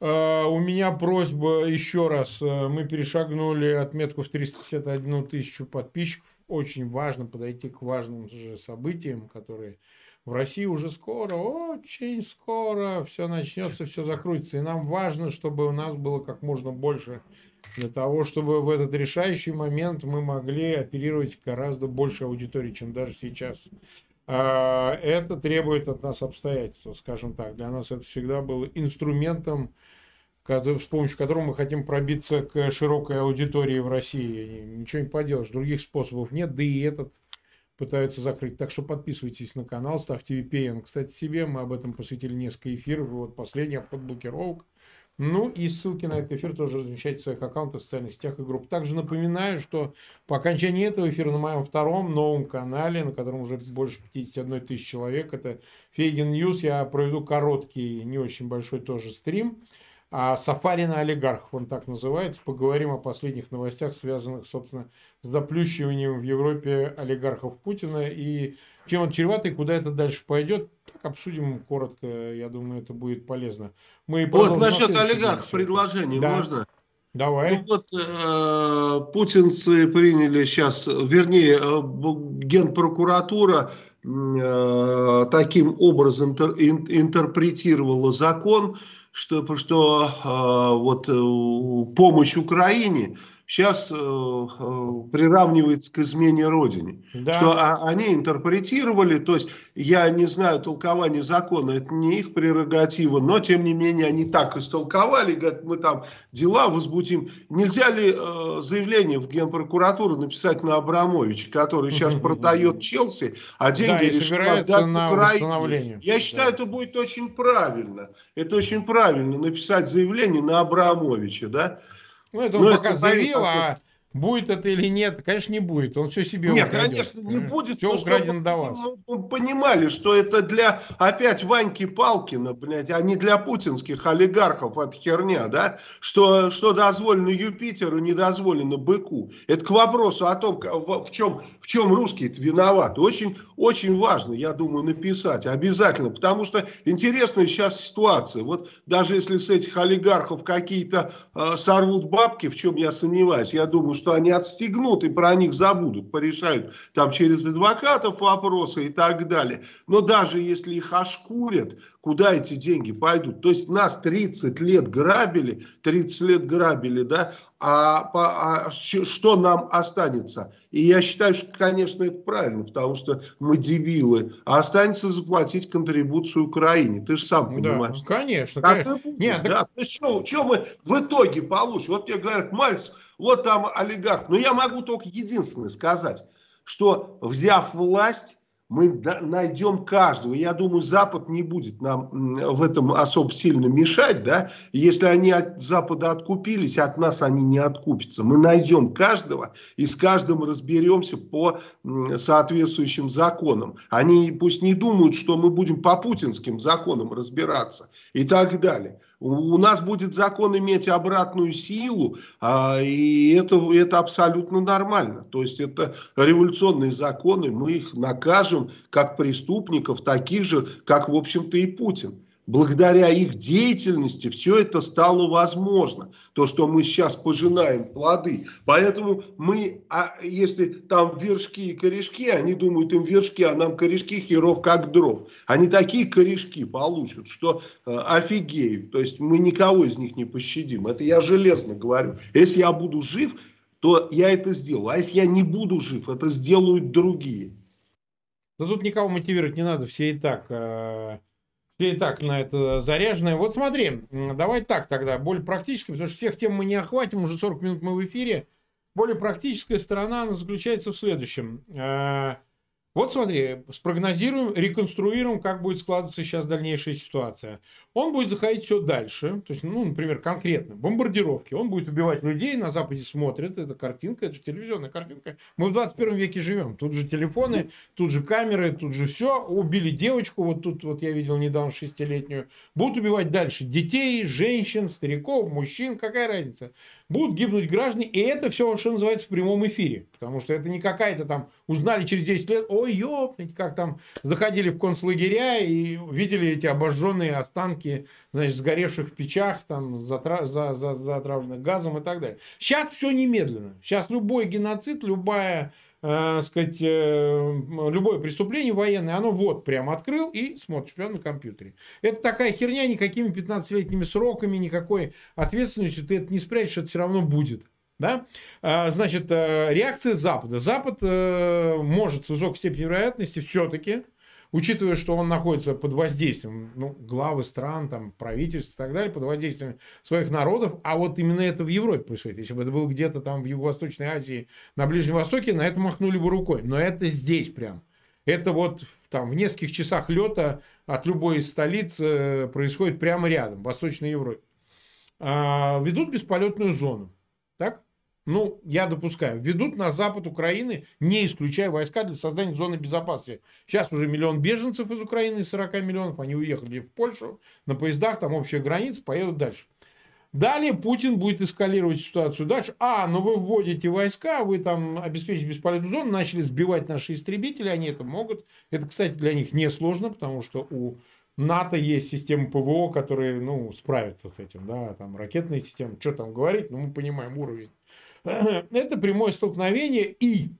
Uh, у меня просьба еще раз. Uh, мы перешагнули отметку в 351 тысячу подписчиков. Очень важно подойти к важным же событиям, которые в России уже скоро, очень скоро все начнется, все закрутится. И нам важно, чтобы у нас было как можно больше для того, чтобы в этот решающий момент мы могли оперировать гораздо больше аудитории, чем даже сейчас. А, это требует от нас обстоятельства, скажем так. Для нас это всегда было инструментом, с помощью которого мы хотим пробиться к широкой аудитории в России. Ничего не поделаешь, других способов нет, да и этот пытаются закрыть. Так что подписывайтесь на канал, ставьте VPN. Кстати, себе мы об этом посвятили несколько эфиров. Вот последний обход блокировок ну и ссылки на этот эфир тоже размещайте в своих аккаунтах, в социальных сетях и групп. Также напоминаю, что по окончании этого эфира на моем втором новом канале, на котором уже больше 51 тысяч человек, это Фейгин News, я проведу короткий, не очень большой тоже стрим. А «Сафари на олигархов» он так называется. Поговорим о последних новостях, связанных, собственно, с доплющиванием в Европе олигархов Путина и чем он чреват и куда это дальше пойдет. Так обсудим коротко, я думаю, это будет полезно. Мы вот насчет олигархов предложение да. можно? Давай. Ну вот э, путинцы приняли сейчас, вернее, э, генпрокуратура э, таким образом интер, ин, интерпретировала закон, что, что э, вот э, помощь Украине сейчас э, э, приравнивается к измене Родине. Да. Что а, они интерпретировали, то есть я не знаю толкования закона, это не их прерогатива, но тем не менее они так истолковали, говорят, мы там дела возбудим. Нельзя ли э, заявление в Генпрокуратуру написать на Абрамовича, который сейчас продает Челси, а деньги да, решил отдать Украине? Я считаю, да. это будет очень правильно. Это очень правильно написать заявление на Абрамовича, да? Ну, это он Но пока это заявил, а Будет это или нет? Конечно, не будет. Он все себе Нет, украдет. конечно, не будет. Все украдено до вас. Мы понимали, что это для опять Ваньки Палкина, блядь, а не для путинских олигархов. Это херня, да? Что, что дозволено Юпитеру, не дозволено быку. Это к вопросу о том, в чем, в чем русские виноваты. Очень, очень важно, я думаю, написать обязательно. Потому что интересная сейчас ситуация. Вот даже если с этих олигархов какие-то э, сорвут бабки, в чем я сомневаюсь, я думаю, что что они отстегнут и про них забудут, порешают там через адвокатов вопросы и так далее. Но даже если их ошкурят, куда эти деньги пойдут? То есть нас 30 лет грабили, 30 лет грабили, да, а, а что нам останется? И я считаю, что, конечно, это правильно, потому что мы дебилы. А останется заплатить контрибуцию Украине. Ты же сам понимаешь. Да, конечно, так конечно. Будет, Нет, да. так... Да, что, что мы в итоге получим? Вот мне говорят, Мальцев, вот там олигарх. Но я могу только единственное сказать, что взяв власть, мы найдем каждого. Я думаю, Запад не будет нам в этом особо сильно мешать. Да? Если они от Запада откупились, от нас они не откупятся. Мы найдем каждого и с каждым разберемся по соответствующим законам. Они пусть не думают, что мы будем по путинским законам разбираться и так далее. У нас будет закон иметь обратную силу, а, и это, это абсолютно нормально. То есть это революционные законы, мы их накажем как преступников, таких же, как, в общем-то, и Путин благодаря их деятельности все это стало возможно. То, что мы сейчас пожинаем плоды. Поэтому мы, а если там вершки и корешки, они думают им вершки, а нам корешки херов как дров. Они такие корешки получат, что э, офигеют. То есть мы никого из них не пощадим. Это я железно говорю. Если я буду жив, то я это сделаю. А если я не буду жив, это сделают другие. Да тут никого мотивировать не надо. Все и так... Э все и так на это заряженные. Вот смотри, давай так тогда, более практически, потому что всех тем мы не охватим, уже 40 минут мы в эфире. Более практическая сторона она заключается в следующем. Вот смотри, спрогнозируем, реконструируем, как будет складываться сейчас дальнейшая ситуация. Он будет заходить все дальше, то есть, ну, например, конкретно, бомбардировки. Он будет убивать людей, на Западе смотрят, это картинка, это же телевизионная картинка. Мы в 21 веке живем, тут же телефоны, тут же камеры, тут же все. Убили девочку, вот тут вот я видел недавно шестилетнюю. Будут убивать дальше детей, женщин, стариков, мужчин, какая разница будут гибнуть граждане, и это все, что называется, в прямом эфире. Потому что это не какая-то там, узнали через 10 лет, ой, ёпнуть, как там заходили в концлагеря и видели эти обожженные останки, значит, сгоревших в печах, там, затра... за, за, затравленных газом и так далее. Сейчас все немедленно. Сейчас любой геноцид, любая э, сказать, э, любое преступление военное, оно вот прям открыл и смотришь прямо на компьютере. Это такая херня, никакими 15-летними сроками, никакой ответственностью ты это не спрячешь, это все равно будет. Да? А, значит, э, реакция Запада. Запад э, может с высокой степенью вероятности все-таки учитывая, что он находится под воздействием ну, главы стран, там, правительств и так далее, под воздействием своих народов, а вот именно это в Европе происходит. Если бы это было где-то там в Юго-Восточной Азии, на Ближнем Востоке, на это махнули бы рукой. Но это здесь прям. Это вот там в нескольких часах лета от любой из столиц э, происходит прямо рядом, в Восточной Европе. А, ведут бесполетную зону. Так? Ну, я допускаю, ведут на запад Украины, не исключая войска для создания зоны безопасности. Сейчас уже миллион беженцев из Украины, из 40 миллионов, они уехали в Польшу на поездах, там общая граница, поедут дальше. Далее Путин будет эскалировать ситуацию дальше. А, ну вы вводите войска, вы там обеспечите бесполезную зону, начали сбивать наши истребители, они это могут. Это, кстати, для них несложно, потому что у НАТО есть система ПВО, которые, ну, справятся с этим, да, там ракетные системы, что там говорить, ну, мы понимаем уровень это прямое столкновение и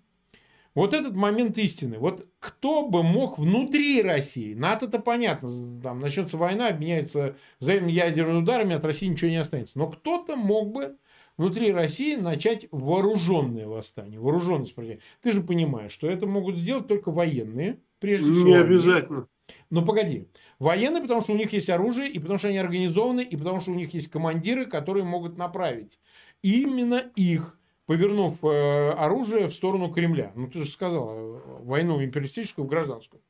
вот этот момент истины. Вот кто бы мог внутри России, НАТО-то понятно, там начнется война, обменяется взаимными ядерными ударами, от России ничего не останется. Но кто-то мог бы внутри России начать вооруженное восстание, вооруженное сопротивление. Ты же понимаешь, что это могут сделать только военные, прежде всего. Не обязательно. Ну погоди. Военные, потому что у них есть оружие, и потому что они организованы, и потому что у них есть командиры, которые могут направить именно их, повернув э, оружие в сторону Кремля. Ну, ты же сказал, э, войну империалистическую в гражданскую.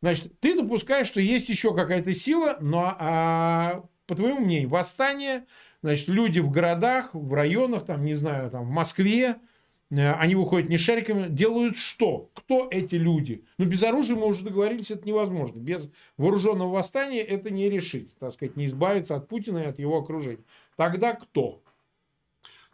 Значит, ты допускаешь, что есть еще какая-то сила, но, а, по твоему мнению, восстание, значит, люди в городах, в районах, там, не знаю, там, в Москве, э, они выходят не шариками, делают что? Кто эти люди? Ну, без оружия мы уже договорились, это невозможно. Без вооруженного восстания это не решить, так сказать, не избавиться от Путина и от его окружения. Тогда кто?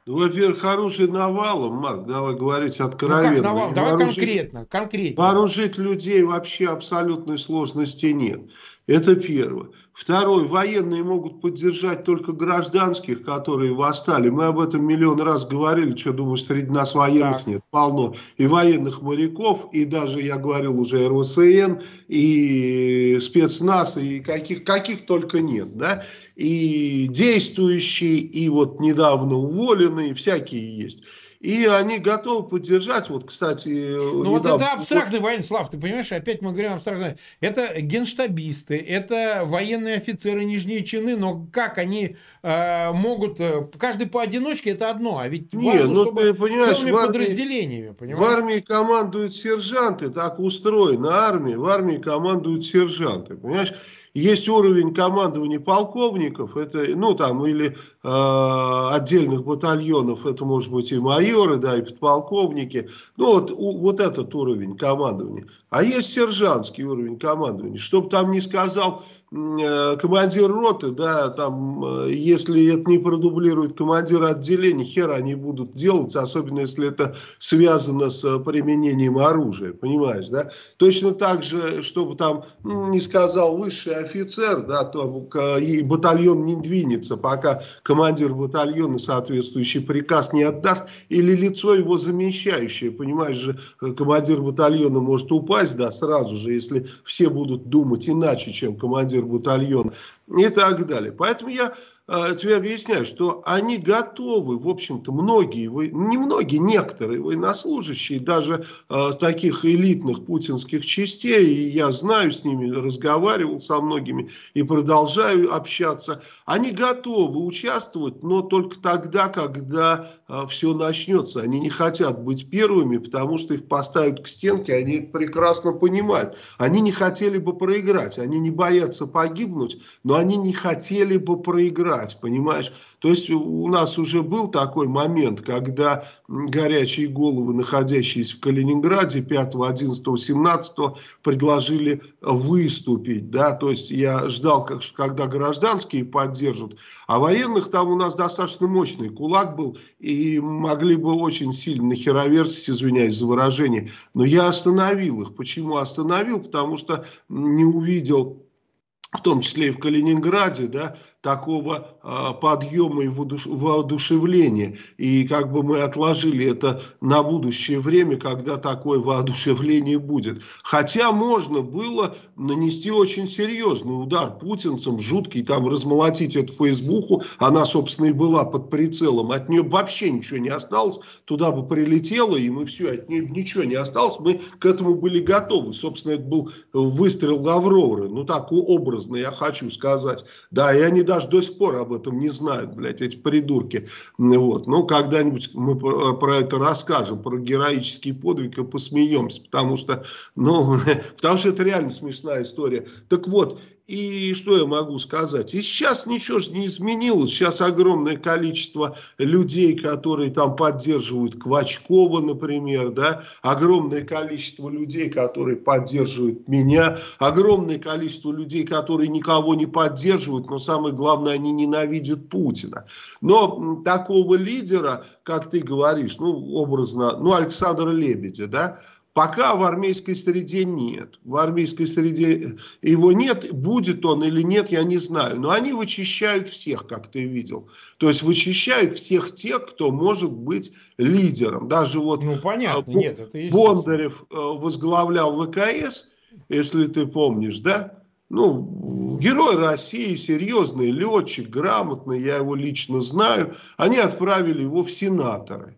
Во-первых, хороший навалом, Марк, давай говорить откровенно. Ну, как навал? Давай вооружить, конкретно, конкретно. Вооружить людей вообще абсолютной сложности нет. Это первое. Второе, военные могут поддержать только гражданских, которые восстали. Мы об этом миллион раз говорили, что думаешь, среди нас военных так. нет, полно. И военных моряков, и даже, я говорил уже, РВСН, и спецназ, и каких, каких только нет, да. И действующие, и вот недавно уволенные, всякие есть. И они готовы поддержать, вот, кстати... Ну вот это абстрактный военный, Слав, ты понимаешь, опять мы говорим абстрактно. Это генштабисты, это военные офицеры, нижние чины, но как они э, могут... Э, каждый поодиночке это одно, а ведь Нет, важно, ну, чтобы ты понимаешь, целыми в армии, подразделениями, понимаешь? В армии командуют сержанты, так устроена армия, в армии командуют сержанты, понимаешь? Есть уровень командования полковников, это, ну там, или э, отдельных батальонов, это может быть и майоры, да, и подполковники. Ну вот, у, вот этот уровень командования. А есть сержантский уровень командования. Чтобы там не сказал командир роты, да, там, э, если это не продублирует командир отделения, хер они будут делать, особенно если это связано с э, применением оружия, понимаешь, да? Точно так же, чтобы там не сказал высший офицер, да, то и батальон не двинется, пока командир батальона соответствующий приказ не отдаст, или лицо его замещающее, понимаешь же, командир батальона может упасть, да, сразу же, если все будут думать иначе, чем командир батальона и так далее. Поэтому я тебе объясняю, что они готовы, в общем-то, многие, не многие, некоторые военнослужащие, даже э, таких элитных путинских частей, и я знаю с ними, разговаривал со многими и продолжаю общаться, они готовы участвовать, но только тогда, когда э, все начнется. Они не хотят быть первыми, потому что их поставят к стенке, они это прекрасно понимают. Они не хотели бы проиграть, они не боятся погибнуть, но они не хотели бы проиграть, понимаешь? То есть у нас уже был такой момент, когда горячие головы, находящиеся в Калининграде 5, 11, 17, предложили выступить. Да? То есть я ждал, когда гражданские поддержат, а военных там у нас достаточно мощный кулак был, и могли бы очень сильно нахероверсить, извиняюсь за выражение. Но я остановил их. Почему остановил? Потому что не увидел в том числе и в Калининграде, да, такого э, подъема и воодушевления. И как бы мы отложили это на будущее время, когда такое воодушевление будет. Хотя можно было нанести очень серьезный удар путинцам, жуткий, там размолотить эту Фейсбуку. Она, собственно, и была под прицелом. От нее вообще ничего не осталось. Туда бы прилетело, и мы все, от нее ничего не осталось. Мы к этому были готовы. Собственно, это был выстрел Лавровы. Ну, так образно я хочу сказать. Да, и они даже до сих пор об этом не знают, блядь, эти придурки. Вот. Ну, когда-нибудь мы про это расскажем, про героический подвиг и посмеемся, потому что, ну, потому что это реально смешная история. Так вот, и что я могу сказать? И сейчас ничего же не изменилось. Сейчас огромное количество людей, которые там поддерживают Квачкова, например, да, огромное количество людей, которые поддерживают меня, огромное количество людей, которые никого не поддерживают, но самое главное, они ненавидят Путина. Но такого лидера, как ты говоришь, ну, образно, ну, Александра Лебедя, да, Пока в армейской среде нет. В армейской среде его нет. Будет он или нет, я не знаю. Но они вычищают всех, как ты видел. То есть вычищают всех тех, кто может быть лидером. Даже вот ну, понятно. нет, это Бондарев э, возглавлял ВКС, если ты помнишь, да? Ну, герой России, серьезный летчик, грамотный, я его лично знаю. Они отправили его в сенаторы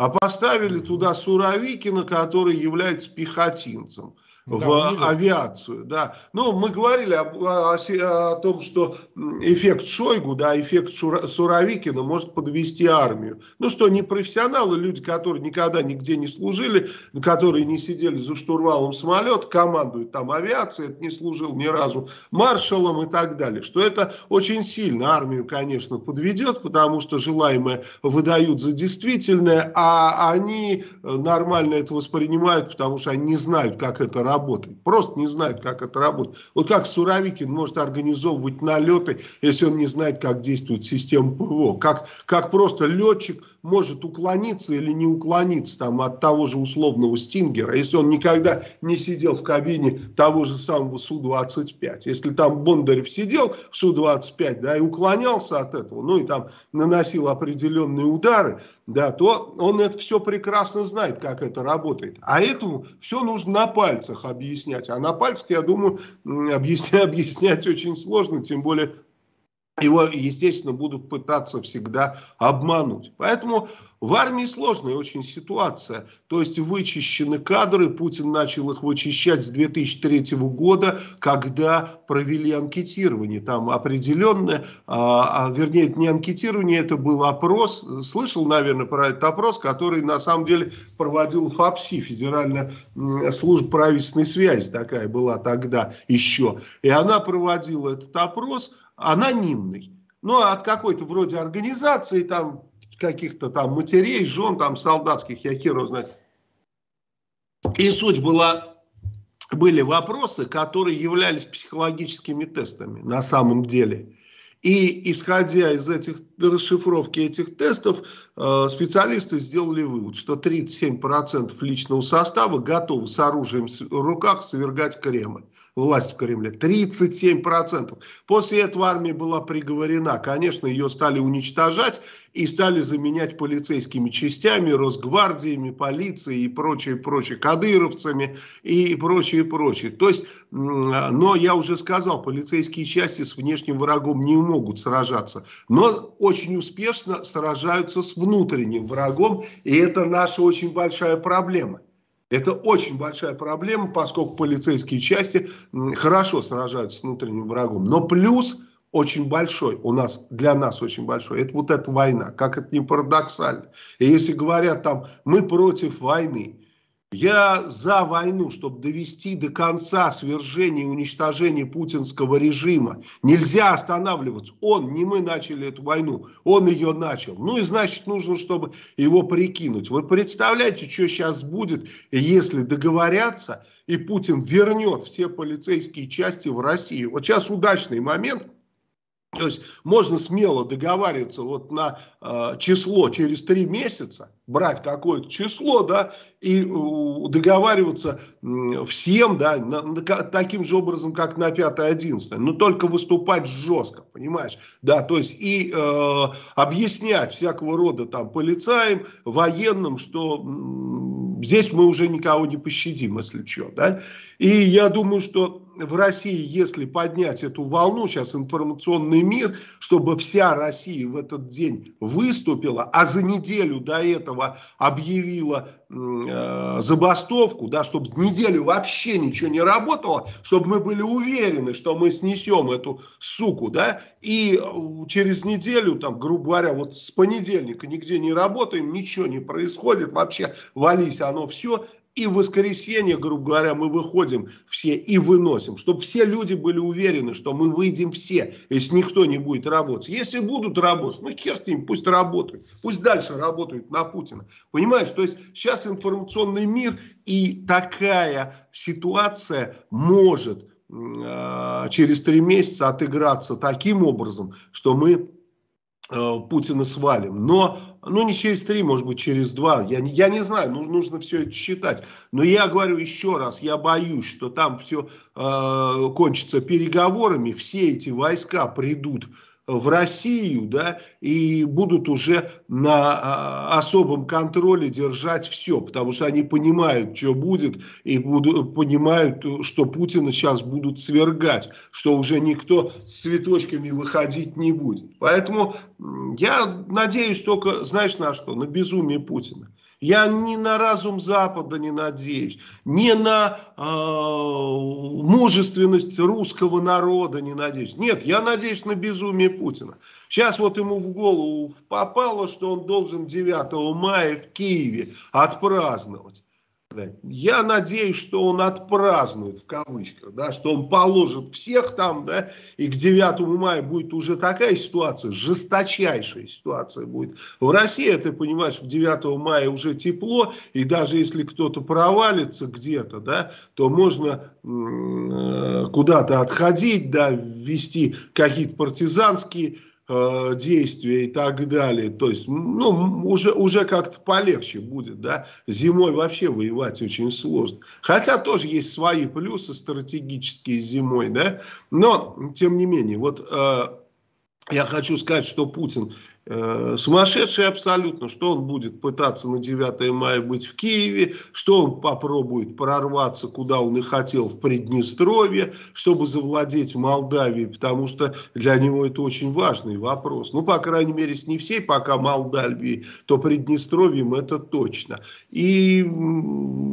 а поставили туда Суровикина, который является пехотинцем в да, авиацию. Да. Ну, мы говорили о, о, о том, что эффект Шойгу, да, эффект Шура, Суровикина может подвести армию. Ну что, не профессионалы, люди, которые никогда нигде не служили, которые не сидели за штурвалом самолета, командуют там авиацией, это не служил ни разу маршалом и так далее. Что это очень сильно армию, конечно, подведет, потому что желаемое выдают за действительное, а они нормально это воспринимают, потому что они не знают, как это работает. Просто не знают, как это работает. Вот как Суровикин может организовывать налеты, если он не знает, как действует система ПВО. Как, как просто летчик может уклониться или не уклониться там, от того же условного Стингера, если он никогда не сидел в кабине того же самого Су-25. Если там Бондарев сидел в Су-25 да, и уклонялся от этого, ну и там наносил определенные удары, да, то он это все прекрасно знает, как это работает. А этому все нужно на пальцах объяснять. А на пальцах, я думаю, объяснять, объяснять очень сложно, тем более его, естественно, будут пытаться всегда обмануть. Поэтому в армии сложная очень ситуация. То есть вычищены кадры, Путин начал их вычищать с 2003 года, когда провели анкетирование. Там определенное, а, а, вернее, не анкетирование, это был опрос. Слышал, наверное, про этот опрос, который на самом деле проводил ФАПСИ, Федеральная служба правительственной связи такая была тогда еще. И она проводила этот опрос анонимный. Ну, от какой-то вроде организации, там, каких-то там матерей, жен, там, солдатских, я хер знает. И суть была были вопросы, которые являлись психологическими тестами на самом деле. И исходя из этих расшифровки этих тестов, э, специалисты сделали вывод, что 37% личного состава готовы с оружием в руках свергать Кремль власть в Кремле. 37%. После этого армия была приговорена. Конечно, ее стали уничтожать и стали заменять полицейскими частями, Росгвардиями, полицией и прочее, прочее, кадыровцами и прочее, прочее. То есть, но я уже сказал, полицейские части с внешним врагом не могут сражаться, но очень успешно сражаются с внутренним врагом, и это наша очень большая проблема. Это очень большая проблема, поскольку полицейские части хорошо сражаются с внутренним врагом. Но плюс очень большой, у нас, для нас очень большой, это вот эта война, как это не парадоксально. И если говорят там, мы против войны, я за войну, чтобы довести до конца свержение и уничтожение путинского режима. Нельзя останавливаться. Он, не мы начали эту войну, он ее начал. Ну и значит нужно, чтобы его прикинуть. Вы представляете, что сейчас будет, если договорятся и Путин вернет все полицейские части в Россию. Вот сейчас удачный момент – то есть можно смело договариваться вот на э, число через три месяца, брать какое-то число, да, и э, договариваться э, всем, да, на, на, таким же образом, как на 5-11, но только выступать жестко, понимаешь, да, то есть и э, объяснять всякого рода там полицаям, военным, что э, здесь мы уже никого не пощадим, если что, да, и я думаю, что в России, если поднять эту волну, сейчас информационный мир, чтобы вся Россия в этот день выступила, а за неделю до этого объявила э, забастовку, да, чтобы неделю вообще ничего не работало, чтобы мы были уверены, что мы снесем эту суку, да, и э, через неделю, там, грубо говоря, вот с понедельника нигде не работаем, ничего не происходит, вообще вались оно все, и в воскресенье, грубо говоря, мы выходим все и выносим, чтобы все люди были уверены, что мы выйдем все, если никто не будет работать. Если будут работать, ну хер с ними, пусть работают, пусть дальше работают на Путина. Понимаешь, то есть сейчас информационный мир и такая ситуация может э, через три месяца отыграться таким образом, что мы э, Путина свалим. Но ну не через три, может быть через два, я, я не знаю, ну, нужно все это считать. Но я говорю еще раз, я боюсь, что там все э, кончится переговорами, все эти войска придут в Россию, да, и будут уже на а, особом контроле держать все, потому что они понимают, что будет, и будут, понимают, что Путина сейчас будут свергать, что уже никто с цветочками выходить не будет. Поэтому я надеюсь только, знаешь на что, на безумие Путина. Я ни на разум Запада не надеюсь, ни на э, мужественность русского народа не надеюсь. Нет, я надеюсь на безумие Путина. Сейчас вот ему в голову попало, что он должен 9 мая в Киеве отпраздновать. Я надеюсь, что он отпразднует в кавычках, да, что он положит всех там, да, и к 9 мая будет уже такая ситуация, жесточайшая ситуация будет. В России, ты понимаешь, в 9 мая уже тепло, и даже если кто-то провалится где-то, да, то можно э, куда-то отходить, да, ввести какие-то партизанские Э, действия и так далее. То есть, ну, уже, уже как-то полегче будет, да. Зимой вообще воевать очень сложно. Хотя тоже есть свои плюсы стратегические зимой, да. Но, тем не менее, вот э, я хочу сказать, что Путин сумасшедший абсолютно, что он будет пытаться на 9 мая быть в Киеве, что он попробует прорваться, куда он и хотел, в Приднестровье, чтобы завладеть Молдавией, потому что для него это очень важный вопрос. Ну, по крайней мере, с не всей пока Молдавией, то Приднестровьем это точно. И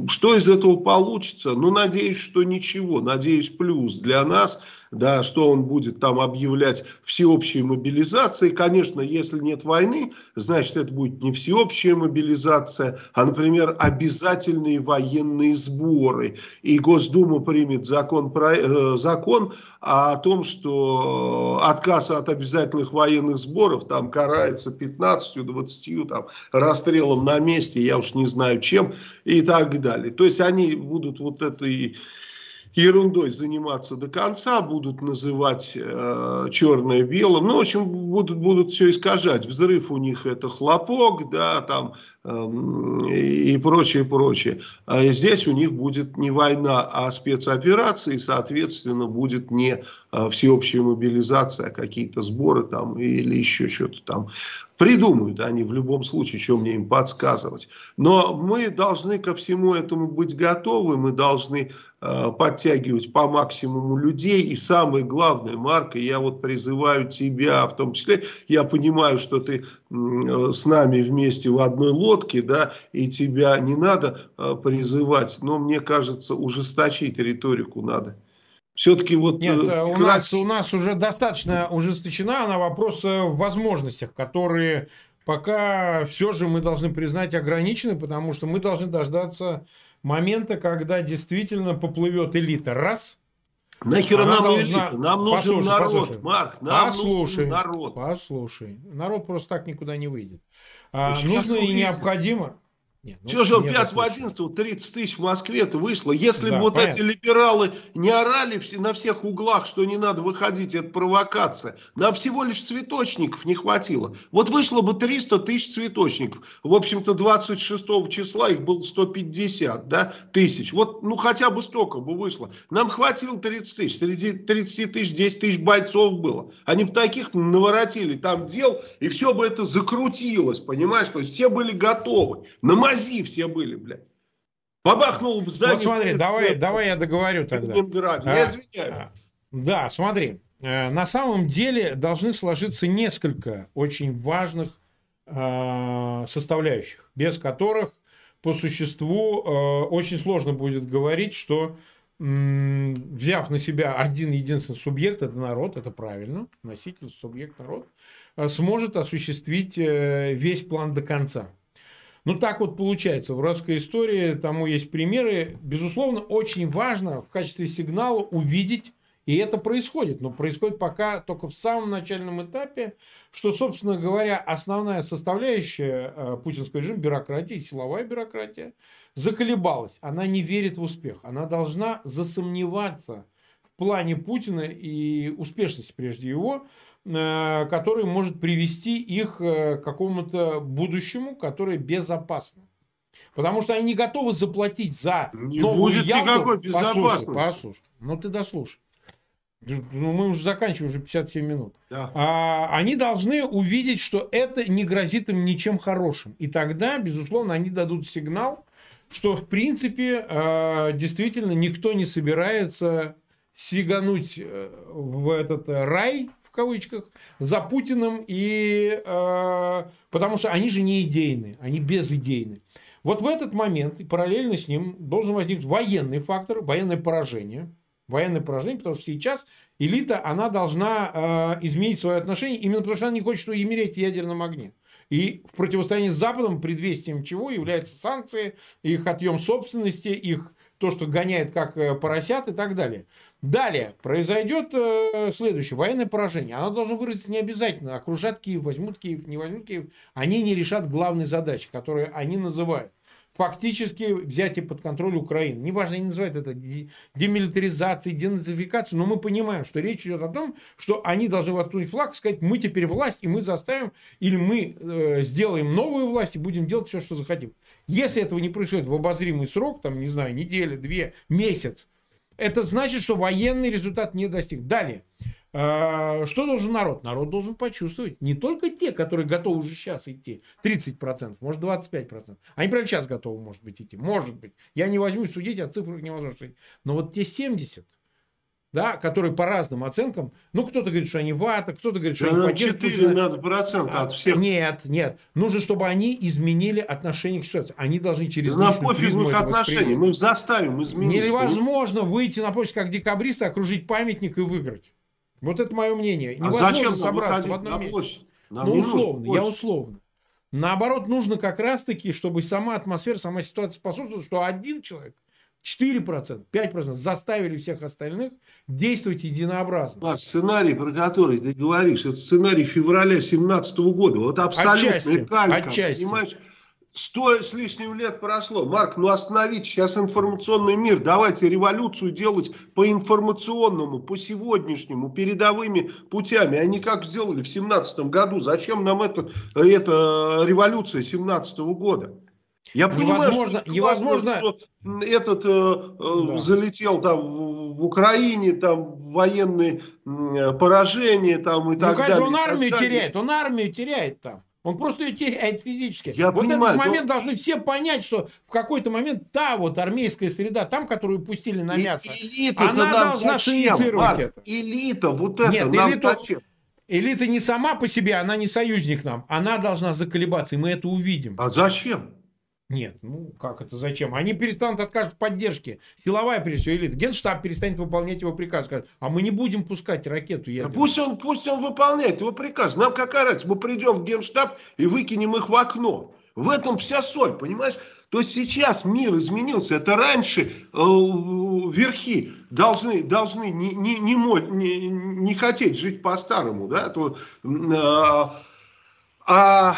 что из этого получится? Ну, надеюсь, что ничего. Надеюсь, плюс для нас – да, что он будет там объявлять всеобщей мобилизацией. Конечно, если нет войны, значит, это будет не всеобщая мобилизация, а, например, обязательные военные сборы. И Госдума примет закон, про, э, закон о том, что отказ от обязательных военных сборов там карается 15-20 там, расстрелом на месте, я уж не знаю чем, и так далее. То есть они будут вот этой ерундой заниматься до конца, будут называть э, черное белым, ну, в общем, будут, будут все искажать. Взрыв у них это хлопок, да, там, и прочее, прочее. А здесь у них будет не война, а спецоперация, и, соответственно, будет не э, всеобщая мобилизация, а какие-то сборы там или еще что-то там. Придумают они в любом случае, что мне им подсказывать. Но мы должны ко всему этому быть готовы, мы должны э, подтягивать по максимуму людей. И самое главное, Марка, я вот призываю тебя, в том числе, я понимаю, что ты с нами вместе в одной лодке, да, и тебя не надо э, призывать, но мне кажется, ужесточить риторику надо. Все-таки вот... Нет, э, у, нас, у нас уже достаточно ужесточена на вопрос в возможностях, которые пока все же мы должны признать ограничены, потому что мы должны дождаться момента, когда действительно поплывет элита. Раз. Нахера нам должна... элита? Нам нужен послушай, народ, послушай. Марк. Нам послушай, нужен народ. Послушай. Народ просто так никуда не выйдет. А, нужно и необходимо... Нет, ну, Все же 5 в 11, 30 тысяч в Москве-то вышло. Если да, бы вот понятно. эти либералы не орали на всех углах, что не надо выходить, это провокация. Нам всего лишь цветочников не хватило. Вот вышло бы 300 тысяч цветочников. В общем-то, 26 числа их было 150 да, тысяч. Вот, ну, хотя бы столько бы вышло. Нам хватило 30 тысяч. Среди 30 тысяч 10 тысяч бойцов было. Они бы таких наворотили там дел, и все бы это закрутилось, понимаешь? То есть все были готовы. На мази все были, блядь. Бабахнул в здание. Вот смотри, давай, давай я договорю тогда. Ленинград. Я а, извиняюсь. А, да, смотри. Э, на самом деле должны сложиться несколько очень важных э, составляющих, без которых по существу э, очень сложно будет говорить, что взяв на себя один единственный субъект, это народ, это правильно, носитель, субъект, народ, сможет осуществить весь план до конца. Ну, так вот получается. В русской истории тому есть примеры. Безусловно, очень важно в качестве сигнала увидеть, и это происходит. Но происходит пока только в самом начальном этапе, что, собственно говоря, основная составляющая э, путинского режима, бюрократия, силовая бюрократия, заколебалась. Она не верит в успех. Она должна засомневаться в плане Путина и успешности прежде его, который может привести их э, к какому-то будущему, которое безопасно. Потому что они не готовы заплатить за не новую будет Ялту. никакой безопасности. Послушай, послушай. Ну ты дослушай. Ну, мы уже заканчиваем, уже 57 минут. Да. А, они должны увидеть, что это не грозит им ничем хорошим. И тогда, безусловно, они дадут сигнал, что, в принципе, э, действительно никто не собирается сигануть в этот рай, кавычках, за Путиным, и, э, потому что они же не идейны, они безидейны. Вот в этот момент, параллельно с ним, должен возникнуть военный фактор, военное поражение. Военное поражение, потому что сейчас элита, она должна э, изменить свое отношение, именно потому что она не хочет умереть в ядерном огне. И в противостоянии с Западом, предвестием чего являются санкции, их отъем собственности, их то, что гоняет как э, поросят и так далее. Далее произойдет э, следующее. Военное поражение. Оно должно выразиться не обязательно. Окружат Киев, возьмут Киев, не возьмут Киев. Они не решат главной задачи, которую они называют. Фактически взятие под контроль Украины. Неважно, они называют это демилитаризацией, денацификацией, но мы понимаем, что речь идет о том, что они должны воткнуть флаг, сказать, мы теперь власть, и мы заставим, или мы э, сделаем новую власть и будем делать все, что захотим. Если этого не происходит в обозримый срок, там, не знаю, неделя, две, месяц, это значит, что военный результат не достиг. Далее. А, что должен народ? Народ должен почувствовать. Не только те, которые готовы уже сейчас идти. 30%, может 25%. Они прямо сейчас готовы, может быть, идти. Может быть. Я не возьму судить, о цифрах невозможно судить. Но вот те 70, да, которые по разным оценкам, ну, кто-то говорит, что они вата, кто-то говорит, что да, они поддерживают. 4 надо процента от всех. Нет, нет. Нужно, чтобы они изменили отношение к ситуации. Они должны через да На пофиг их отношения. Мы их заставим изменить. Невозможно выйти на площадь как декабристы, окружить памятник и выиграть. Вот это мое мнение. А Невозможно а зачем собраться в одном месте. Площадь? ну, условно, я условно. Наоборот, нужно как раз-таки, чтобы сама атмосфера, сама ситуация способствовала, что один человек 4%, 5% заставили всех остальных действовать единообразно. Паш, сценарий, про который ты говоришь, это сценарий февраля 2017 года. Вот абсолютно отчасти, калька, отчасти. понимаешь? Сто с лишним лет прошло. Марк, ну остановите сейчас информационный мир. Давайте революцию делать по информационному, по сегодняшнему, передовыми путями. Они как сделали в семнадцатом году. Зачем нам это, это революция семнадцатого года? Я понимаю, невозможно, что, невозможно... что этот э, э, да. залетел там в, Украине, там военные э, поражения там и ну, так конечно, далее. он армию теряет, он армию теряет там. Он просто ее теряет физически. Я вот понимаю, этот момент но... должны все понять, что в какой-то момент та вот армейская среда, там, которую пустили на мясо, элита она должна инициировать это. Элита, вот это Нет, нам элиту, зачем? Элита не сама по себе, она не союзник нам. Она должна заколебаться, и мы это увидим. А зачем? Нет, ну как это, зачем? Они перестанут откажут поддержки. Силовая, прежде всего, элита. Генштаб перестанет выполнять его приказ. Скажет, а мы не будем пускать ракету ядерную. Да пусть он, пусть он выполняет его приказ. Нам какая разница? Мы придем в Генштаб и выкинем их в окно. В этом вся соль, понимаешь? То есть сейчас мир изменился. Это раньше э, верхи должны, должны не, не, не, не, не хотеть жить по-старому. Да? То, э, а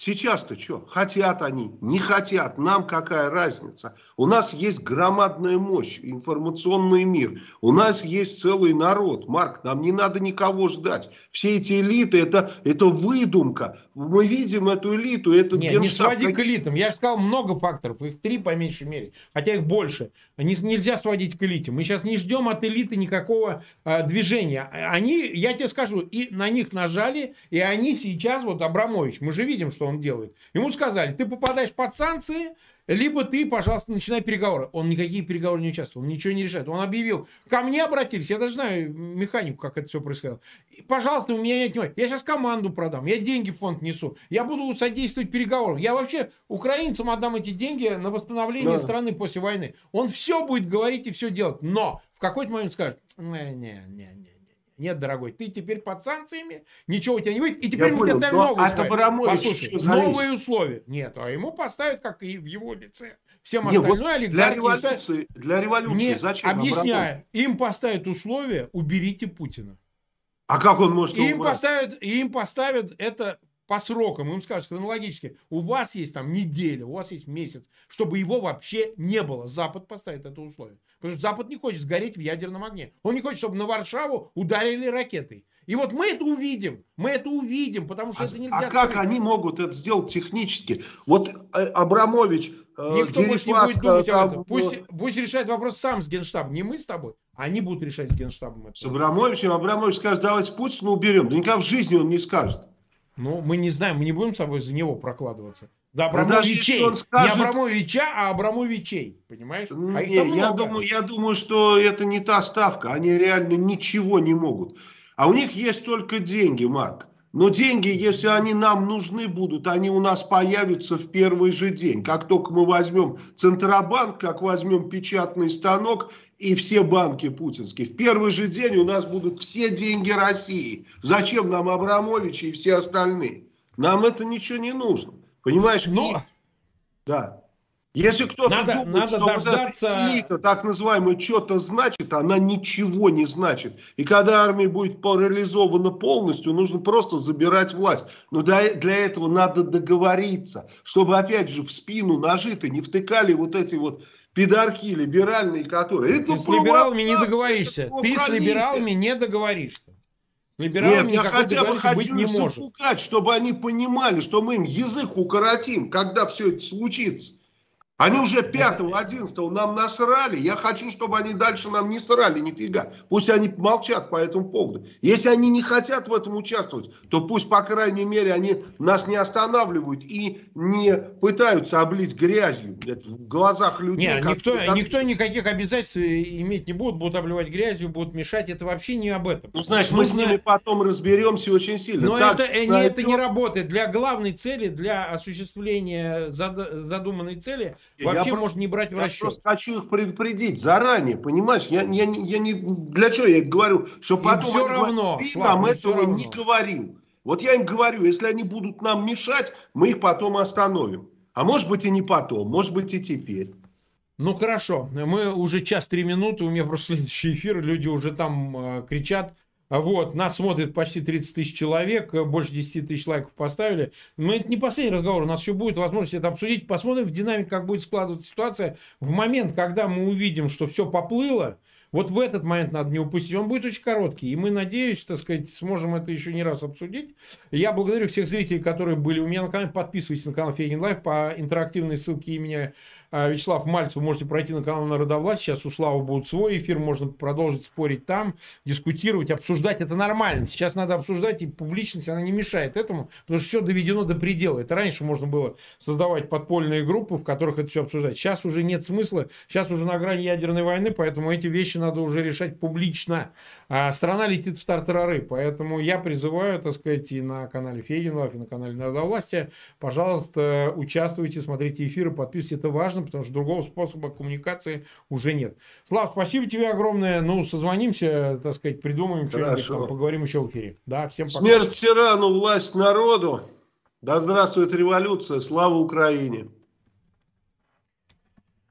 Сейчас-то что? Хотят они, не хотят, нам какая разница? У нас есть громадная мощь, информационный мир. У нас есть целый народ. Марк, нам не надо никого ждать. Все эти элиты, это, это выдумка. Мы видим эту элиту, это Нет, не своди к элитам. Я же сказал много факторов, их три по меньшей мере, хотя их больше. Не, нельзя сводить к элите. Мы сейчас не ждем от элиты никакого а, движения. Они, я тебе скажу, и на них нажали, и они сейчас, вот Абрамович, мы же видим, что он делает. Ему сказали, ты попадаешь под санкции, либо ты, пожалуйста, начинай переговоры. Он никакие переговоры не участвовал, он ничего не решает. Он объявил, ко мне обратились, я даже знаю механику, как это все происходило. Пожалуйста, у меня нет внимания. Я сейчас команду продам, я деньги в фонд несу, я буду содействовать переговорам. Я вообще украинцам отдам эти деньги на восстановление да. страны после войны. Он все будет говорить и все делать. Но в какой-то момент скажет, не, не, не, не. Нет, дорогой, ты теперь под санкциями, ничего у тебя не выйдет, и теперь Я мы понял, тебе ставим новые условия. Послушай, новые условия. Нет, а ему поставят, как и в его лице. Всем Нет, остальное вот. Для революции, для революции Нет, зачем? Объясняю, им поставят условия, уберите Путина. А как он может им поставят, им поставят это по срокам, им скажут хронологически, у вас есть там неделя, у вас есть месяц, чтобы его вообще не было. Запад поставит это условие. Потому что Запад не хочет сгореть в ядерном огне. Он не хочет, чтобы на Варшаву ударили ракетой. И вот мы это увидим, мы это увидим, потому что а, это нельзя... А как они могут это сделать технически? Вот э, Абрамович, э, Никто больше не будет думать там, об этом. Пусть, э, пусть решает вопрос сам с Генштабом, не мы с тобой. Они будут решать с Генштабом это. С Абрамовичем, Абрамович скажет, давайте Путина уберем. Да никогда в жизни он не скажет. Ну, мы не знаем, мы не будем с собой за него прокладываться. За Абрамовичей. Да скажет... Не Абрамовича, а Абрамовичей. Понимаешь? А не, я, думаю, я думаю, что это не та ставка. Они реально ничего не могут. А у них есть только деньги, Марк. Но деньги, если они нам нужны будут, они у нас появятся в первый же день. Как только мы возьмем Центробанк, как возьмем печатный станок и все банки путинские. В первый же день у нас будут все деньги России. Зачем нам Абрамович и все остальные? Нам это ничего не нужно. Понимаешь? Но... И... Да. Если кто-то надо, думает, надо что дождаться... вот эта элита, так называемая, что-то значит, она ничего не значит. И когда армия будет парализована полностью, нужно просто забирать власть. Но для, для этого надо договориться, чтобы, опять же, в спину нажито не втыкали вот эти вот пидорки либеральные, которые... Это Ты с либералами не договоришься. Ты с либералами не договоришься. Либералами Нет, я хотя бы хочу не может. чтобы они понимали, что мы им язык укоротим, когда все это случится. Они уже 5-11 нам насрали. Я хочу, чтобы они дальше нам не срали нифига. Пусть они молчат по этому поводу. Если они не хотят в этом участвовать, то пусть, по крайней мере, они нас не останавливают и не пытаются облить грязью в глазах людей. Нет, никто, как... никто никаких обязательств иметь не будет, будут обливать грязью, будут мешать. Это вообще не об этом. Ну, знаешь, мы с ними потом разберемся очень сильно. Но так, это, не, это не работает. Для главной цели, для осуществления задуманной цели – Вообще я можно не брать в я расчет. Я просто хочу их предупредить заранее, понимаешь? Я, я, я не, для чего я говорю? Что потом все равно, ты Слава, нам этого равно. не говорил. Вот я им говорю, если они будут нам мешать, мы их потом остановим. А может быть и не потом, может быть и теперь. Ну хорошо, мы уже час три минуты, у меня просто следующий эфир, люди уже там э, кричат, Вот, нас смотрит почти 30 тысяч человек, больше 10 тысяч лайков поставили. Но это не последний разговор, у нас еще будет возможность это обсудить. Посмотрим в динамике, как будет складываться ситуация. В момент, когда мы увидим, что все поплыло, вот в этот момент надо не упустить. Он будет очень короткий. И мы, надеюсь, так сказать, сможем это еще не раз обсудить. Я благодарю всех зрителей, которые были у меня на канале. Подписывайтесь на канал Фейгин Live по интерактивной ссылке имени Вячеслав Мальцев. Вы можете пройти на канал Народовласть. Сейчас у Славы будет свой эфир. Можно продолжить спорить там, дискутировать, обсуждать. Это нормально. Сейчас надо обсуждать, и публичность, она не мешает этому, потому что все доведено до предела. Это раньше можно было создавать подпольные группы, в которых это все обсуждать. Сейчас уже нет смысла. Сейчас уже на грани ядерной войны, поэтому эти вещи надо уже решать публично. А страна летит в тартарары. Поэтому я призываю, так сказать, и на канале Фейгенлав, и на канале Народовластия, пожалуйста, участвуйте, смотрите эфиры, подписывайтесь. Это важно важно, потому что другого способа коммуникации уже нет. Слав, спасибо тебе огромное. Ну, созвонимся, так сказать, придумаем что-нибудь, поговорим еще в эфире. Да, всем пока. Смерть тирану, власть народу. Да здравствует революция, слава Украине!